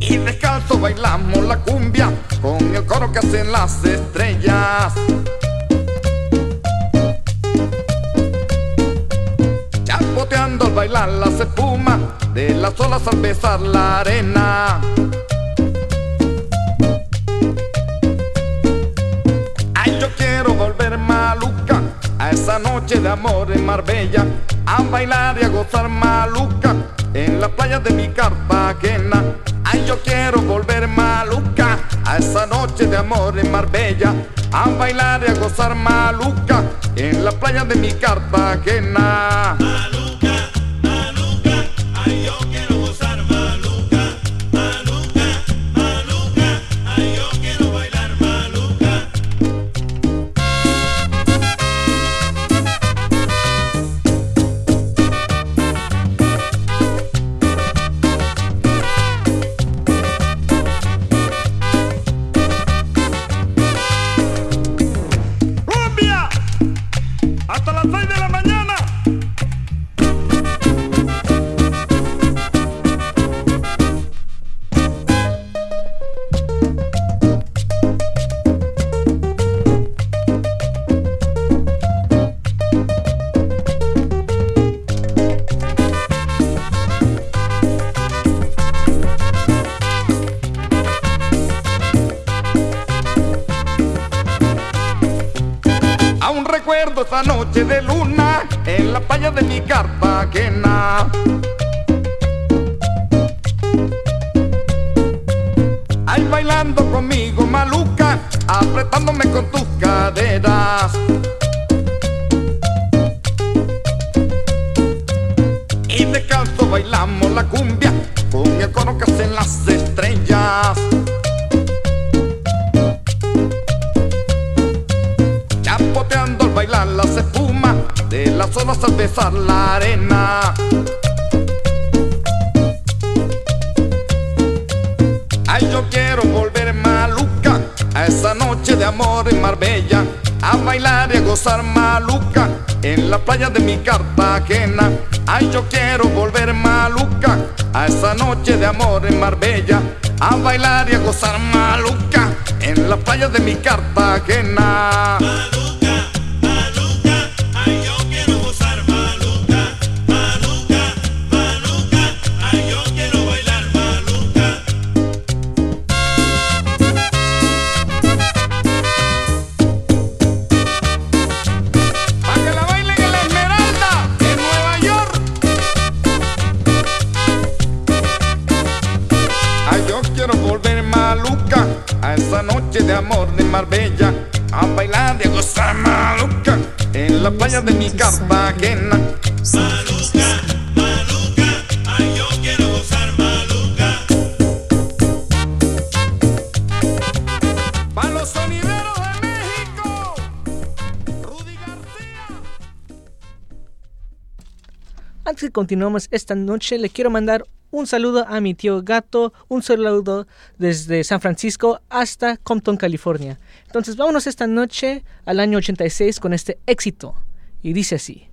Y descalzo bailamos la cumbia con el coro que hacen las estrellas. Olas besar la arena. Ay, yo quiero volver maluca a esa noche de amor en Marbella, a bailar y a gozar maluca en la playa de mi Cartagena. Ay, yo quiero volver maluca a esa noche de amor en Marbella, a bailar y a gozar maluca en la playa de mi Cartagena. Noche de amor en Marbella, a bailar y a gozar maluca en la playa de mi Cartagena. Bailar y a gozar maluca en la playa de mi Cartagena. Pa' los sonideros de México. Antes que continuemos esta noche, le quiero mandar un saludo a mi tío Gato, un saludo desde San Francisco hasta Compton, California. Entonces, vámonos esta noche al año 86 con este éxito. Y dice así.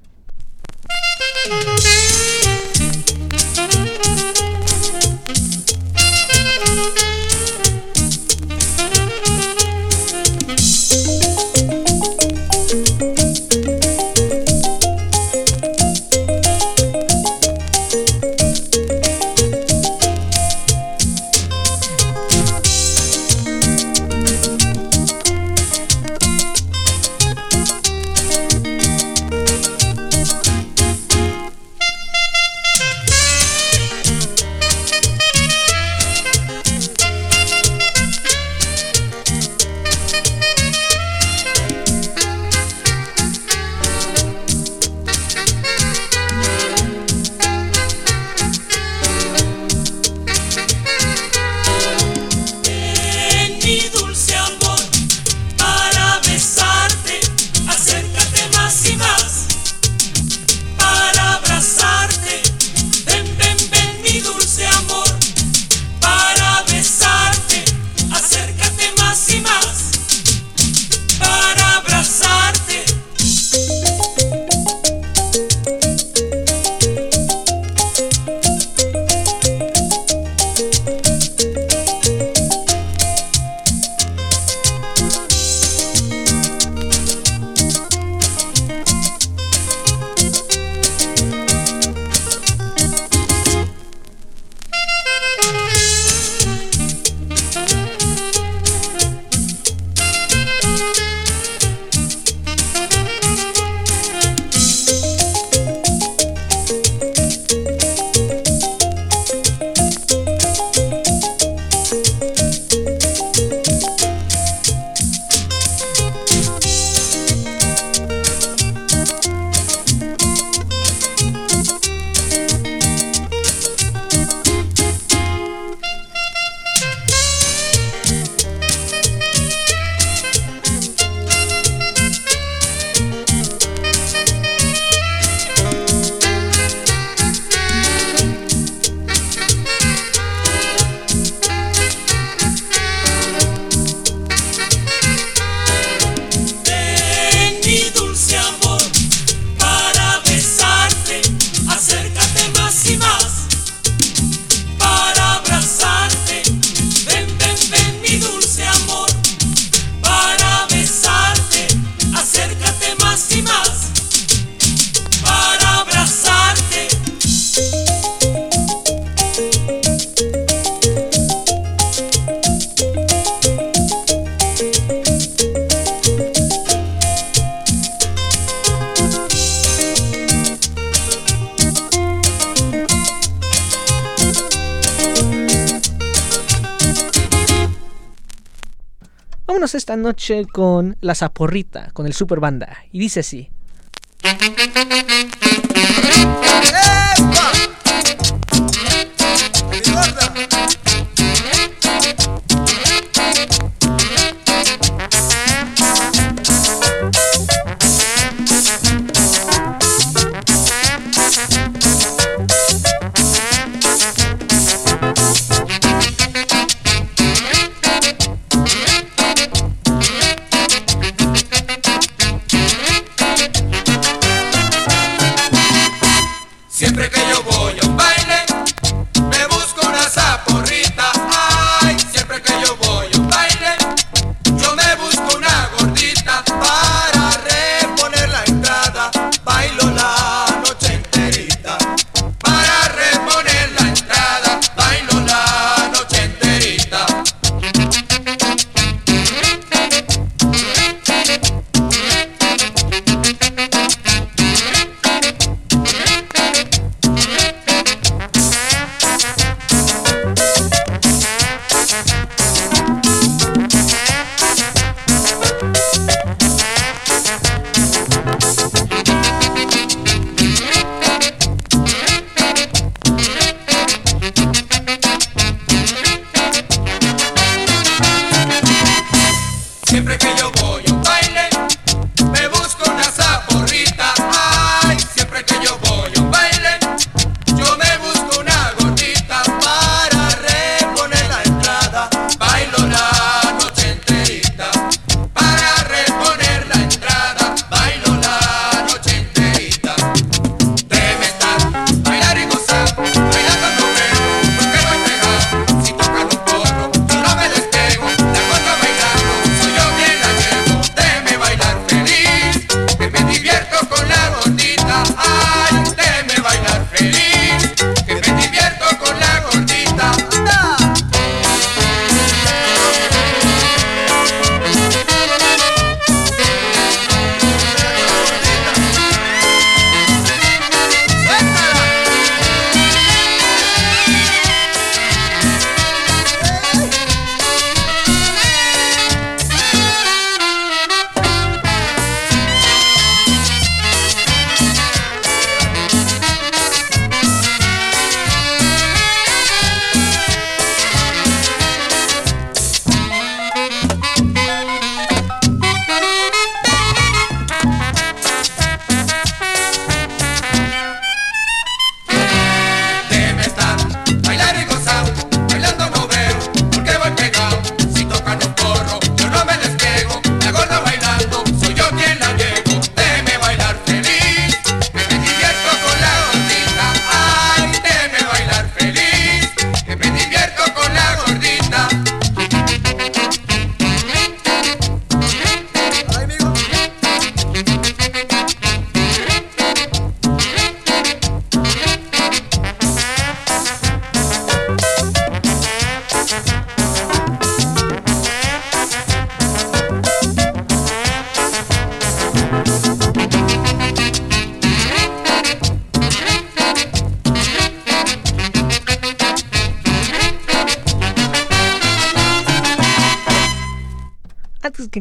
Esta noche con La Zaporrita, con el Super Banda. Y dice así.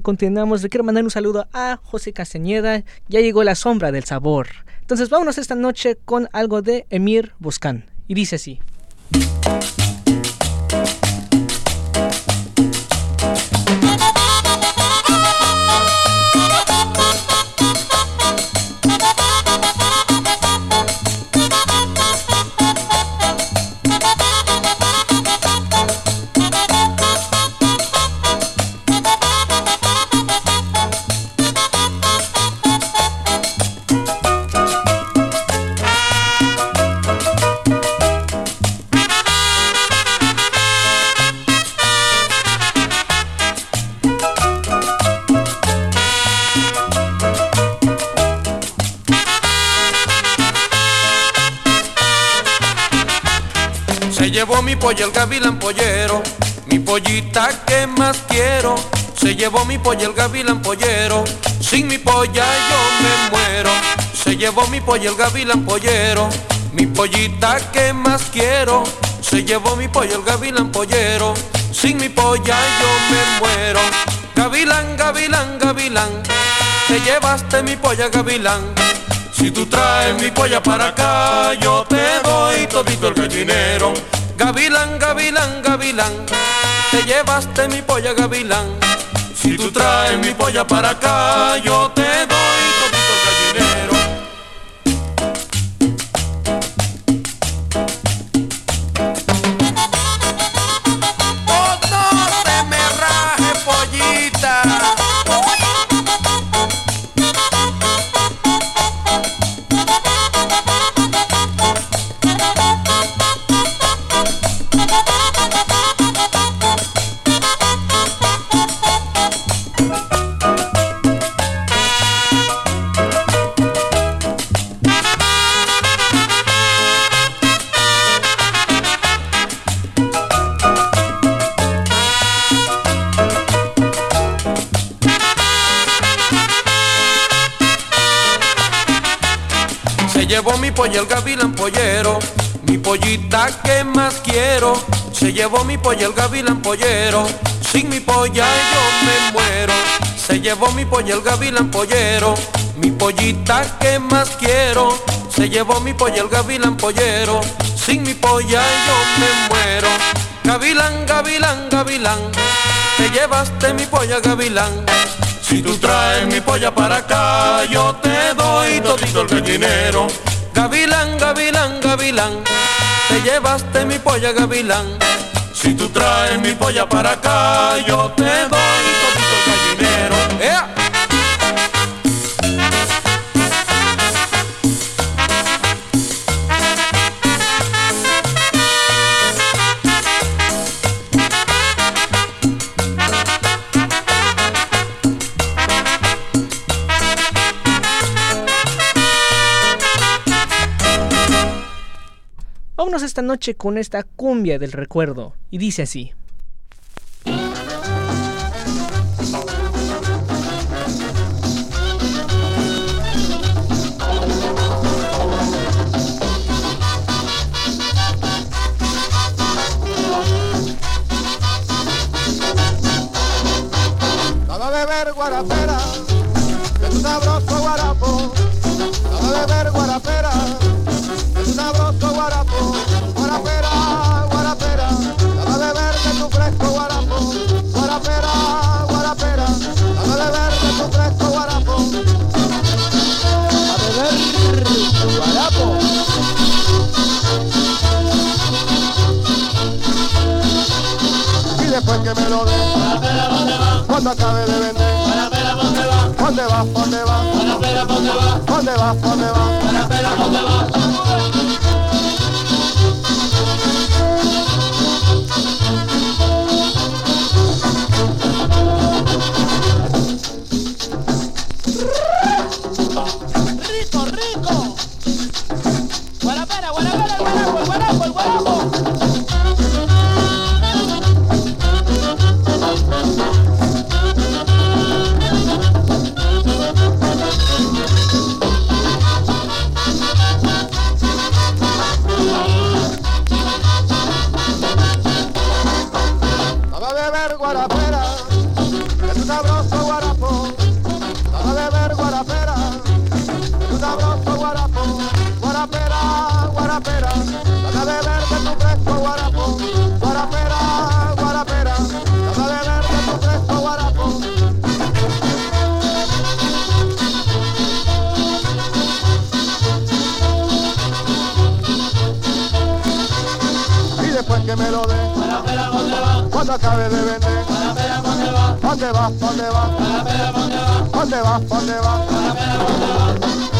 Que continuemos, le quiero mandar un saludo a José Castañeda. Ya llegó la sombra del sabor. Entonces vámonos esta noche con algo de Emir Buscán. Y dice así. Pollo el gavilán pollero, mi pollita que más quiero. Se llevó mi pollo el gavilán pollero, sin mi polla yo me muero. Se llevó mi pollo el gavilán pollero, mi pollita que más quiero. Se llevó mi pollo el gavilán pollero, sin mi polla yo me muero. Gavilán, gavilán, gavilán, te llevaste mi polla gavilán. Si tú traes mi polla para acá, yo te doy todito el gallinero. Gavilán, gavilán, gavilán, te llevaste mi polla gavilán. Si tú traes mi polla para acá, yo te doy Se llevó mi pollo el gavilán pollero, sin mi polla yo me muero. Se llevó mi pollo el gavilán pollero, mi pollita que más quiero. Se llevó mi pollo el gavilán pollero, sin mi polla yo me muero. Gavilán, gavilán, gavilán, te llevaste mi polla gavilán. Si tú traes mi polla para acá, yo te doy todito el gallinero. Gavilán, gavilán, gavilán, te llevaste mi polla gavilán. Si tú traes mi polla para acá, yo te doy todito gallinero. ¡Ea! Vámonos esta noche con esta cumbia del recuerdo. Y dice así. Beber guarapera, de tu sabroso guarapo. A beber guarapera, de tu sabroso guarapo. Guarapera, guarapera, dame de tu fresco guarapo. Guarapera, guarapera, dame de tu fresco guarapo. A beber tu guarapo. Y después que me lo den, cuando acabe de vender. ¿Dónde vas? ¿Dónde vas? ¿Dónde vas? ¿Dónde vas? Rico, cuando acabe de vender. ¿Dónde vas? ¿Dónde vas? ¿Dónde vas? ¿Dónde vas? ¿Dónde vas? ¿Dónde vas?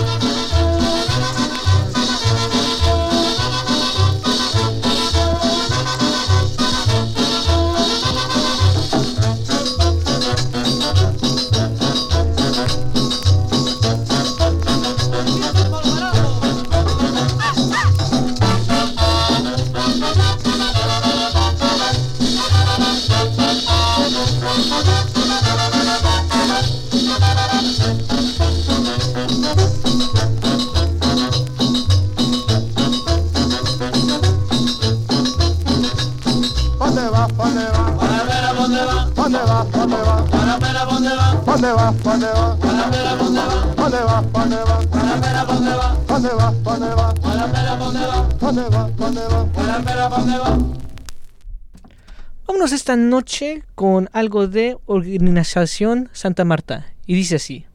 Vámonos esta noche con algo de Organización Santa Marta. Y dice así.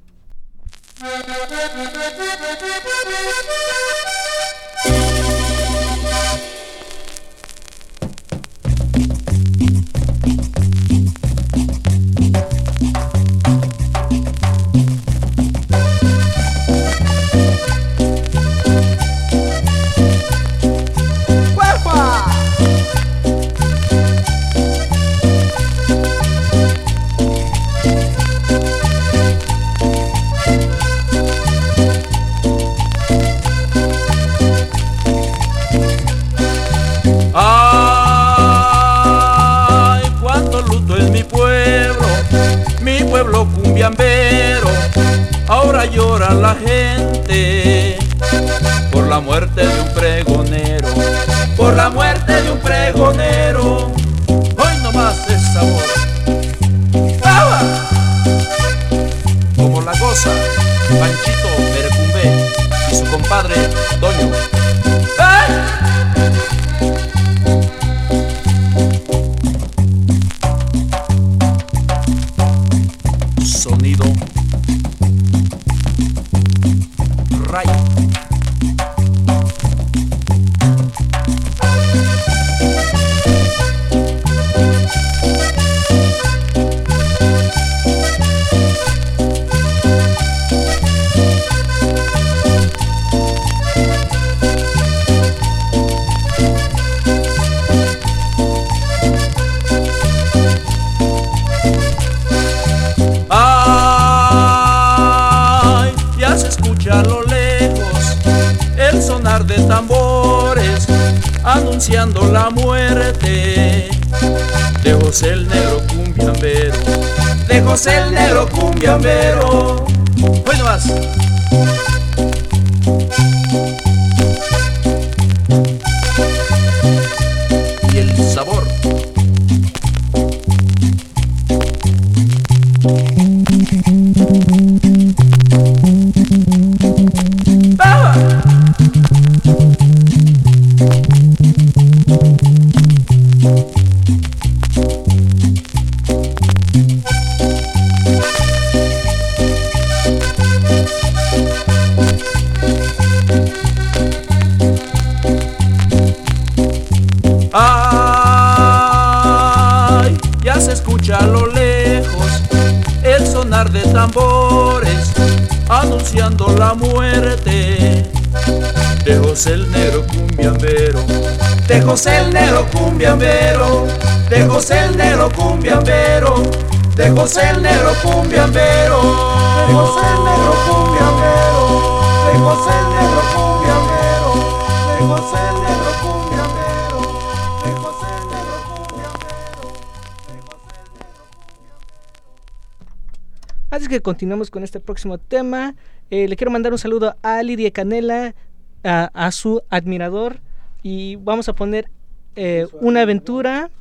continuamos con este próximo tema. Eh, le quiero mandar un saludo a Lidia Canela, a, su admirador, y vamos a poner eh, una aventura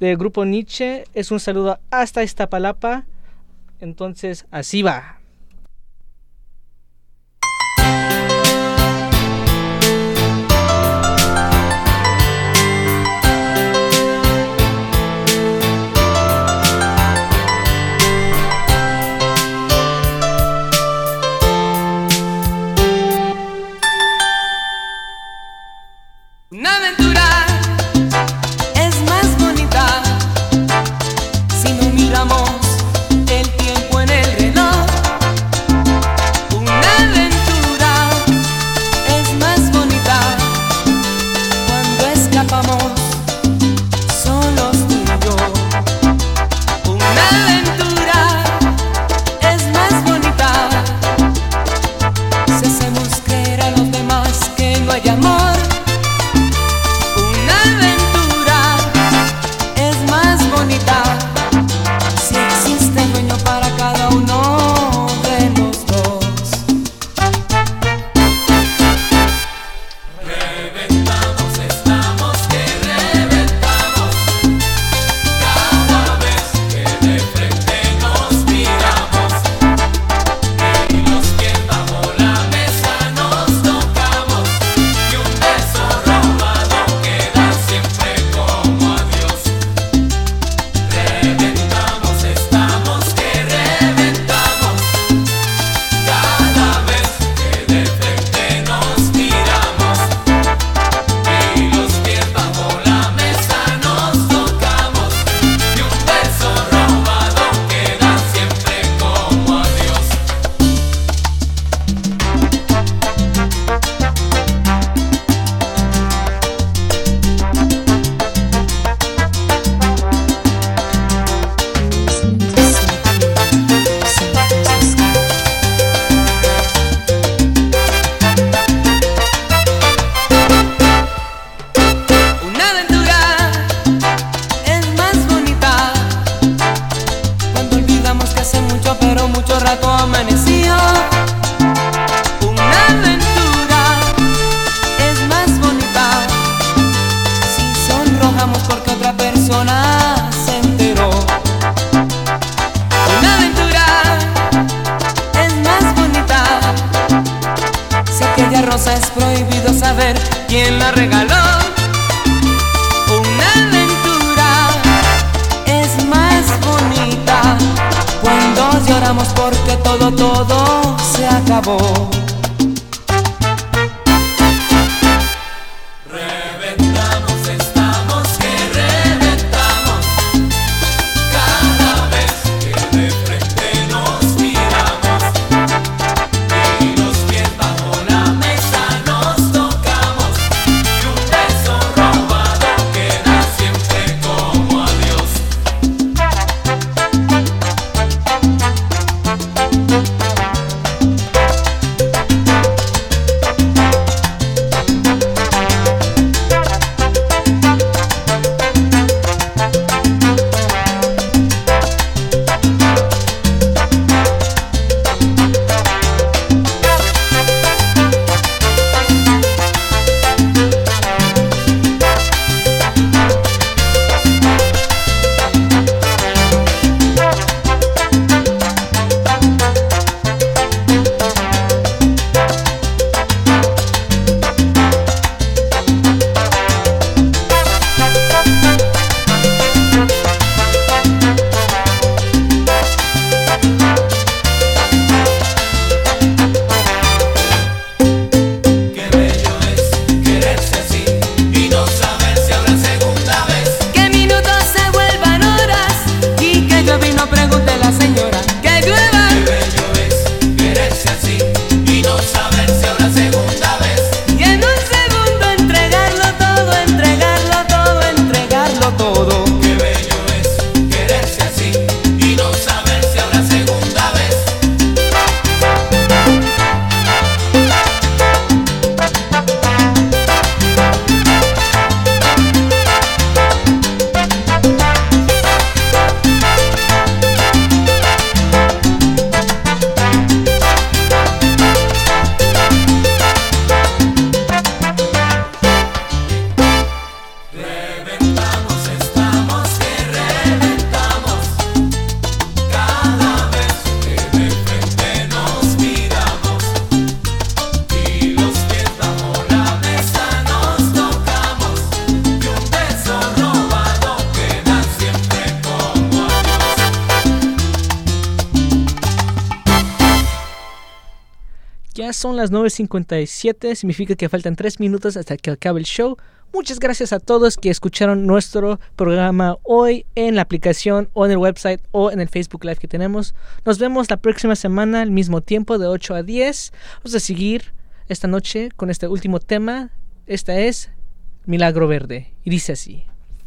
del grupo Nietzsche. Es un saludo hasta Iztapalapa. Entonces, así va. son las 9.57, significa que faltan 3 minutos hasta que acabe el show. Muchas gracias a todos que escucharon nuestro programa hoy en la aplicación o en el website o en el Facebook Live que tenemos. Nos vemos la próxima semana al mismo tiempo de 8 a 10. Vamos a seguir esta noche con este último tema. Esta es Milagro Verde y dice así.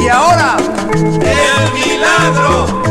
Y ahora, el milagro.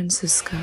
Francisco.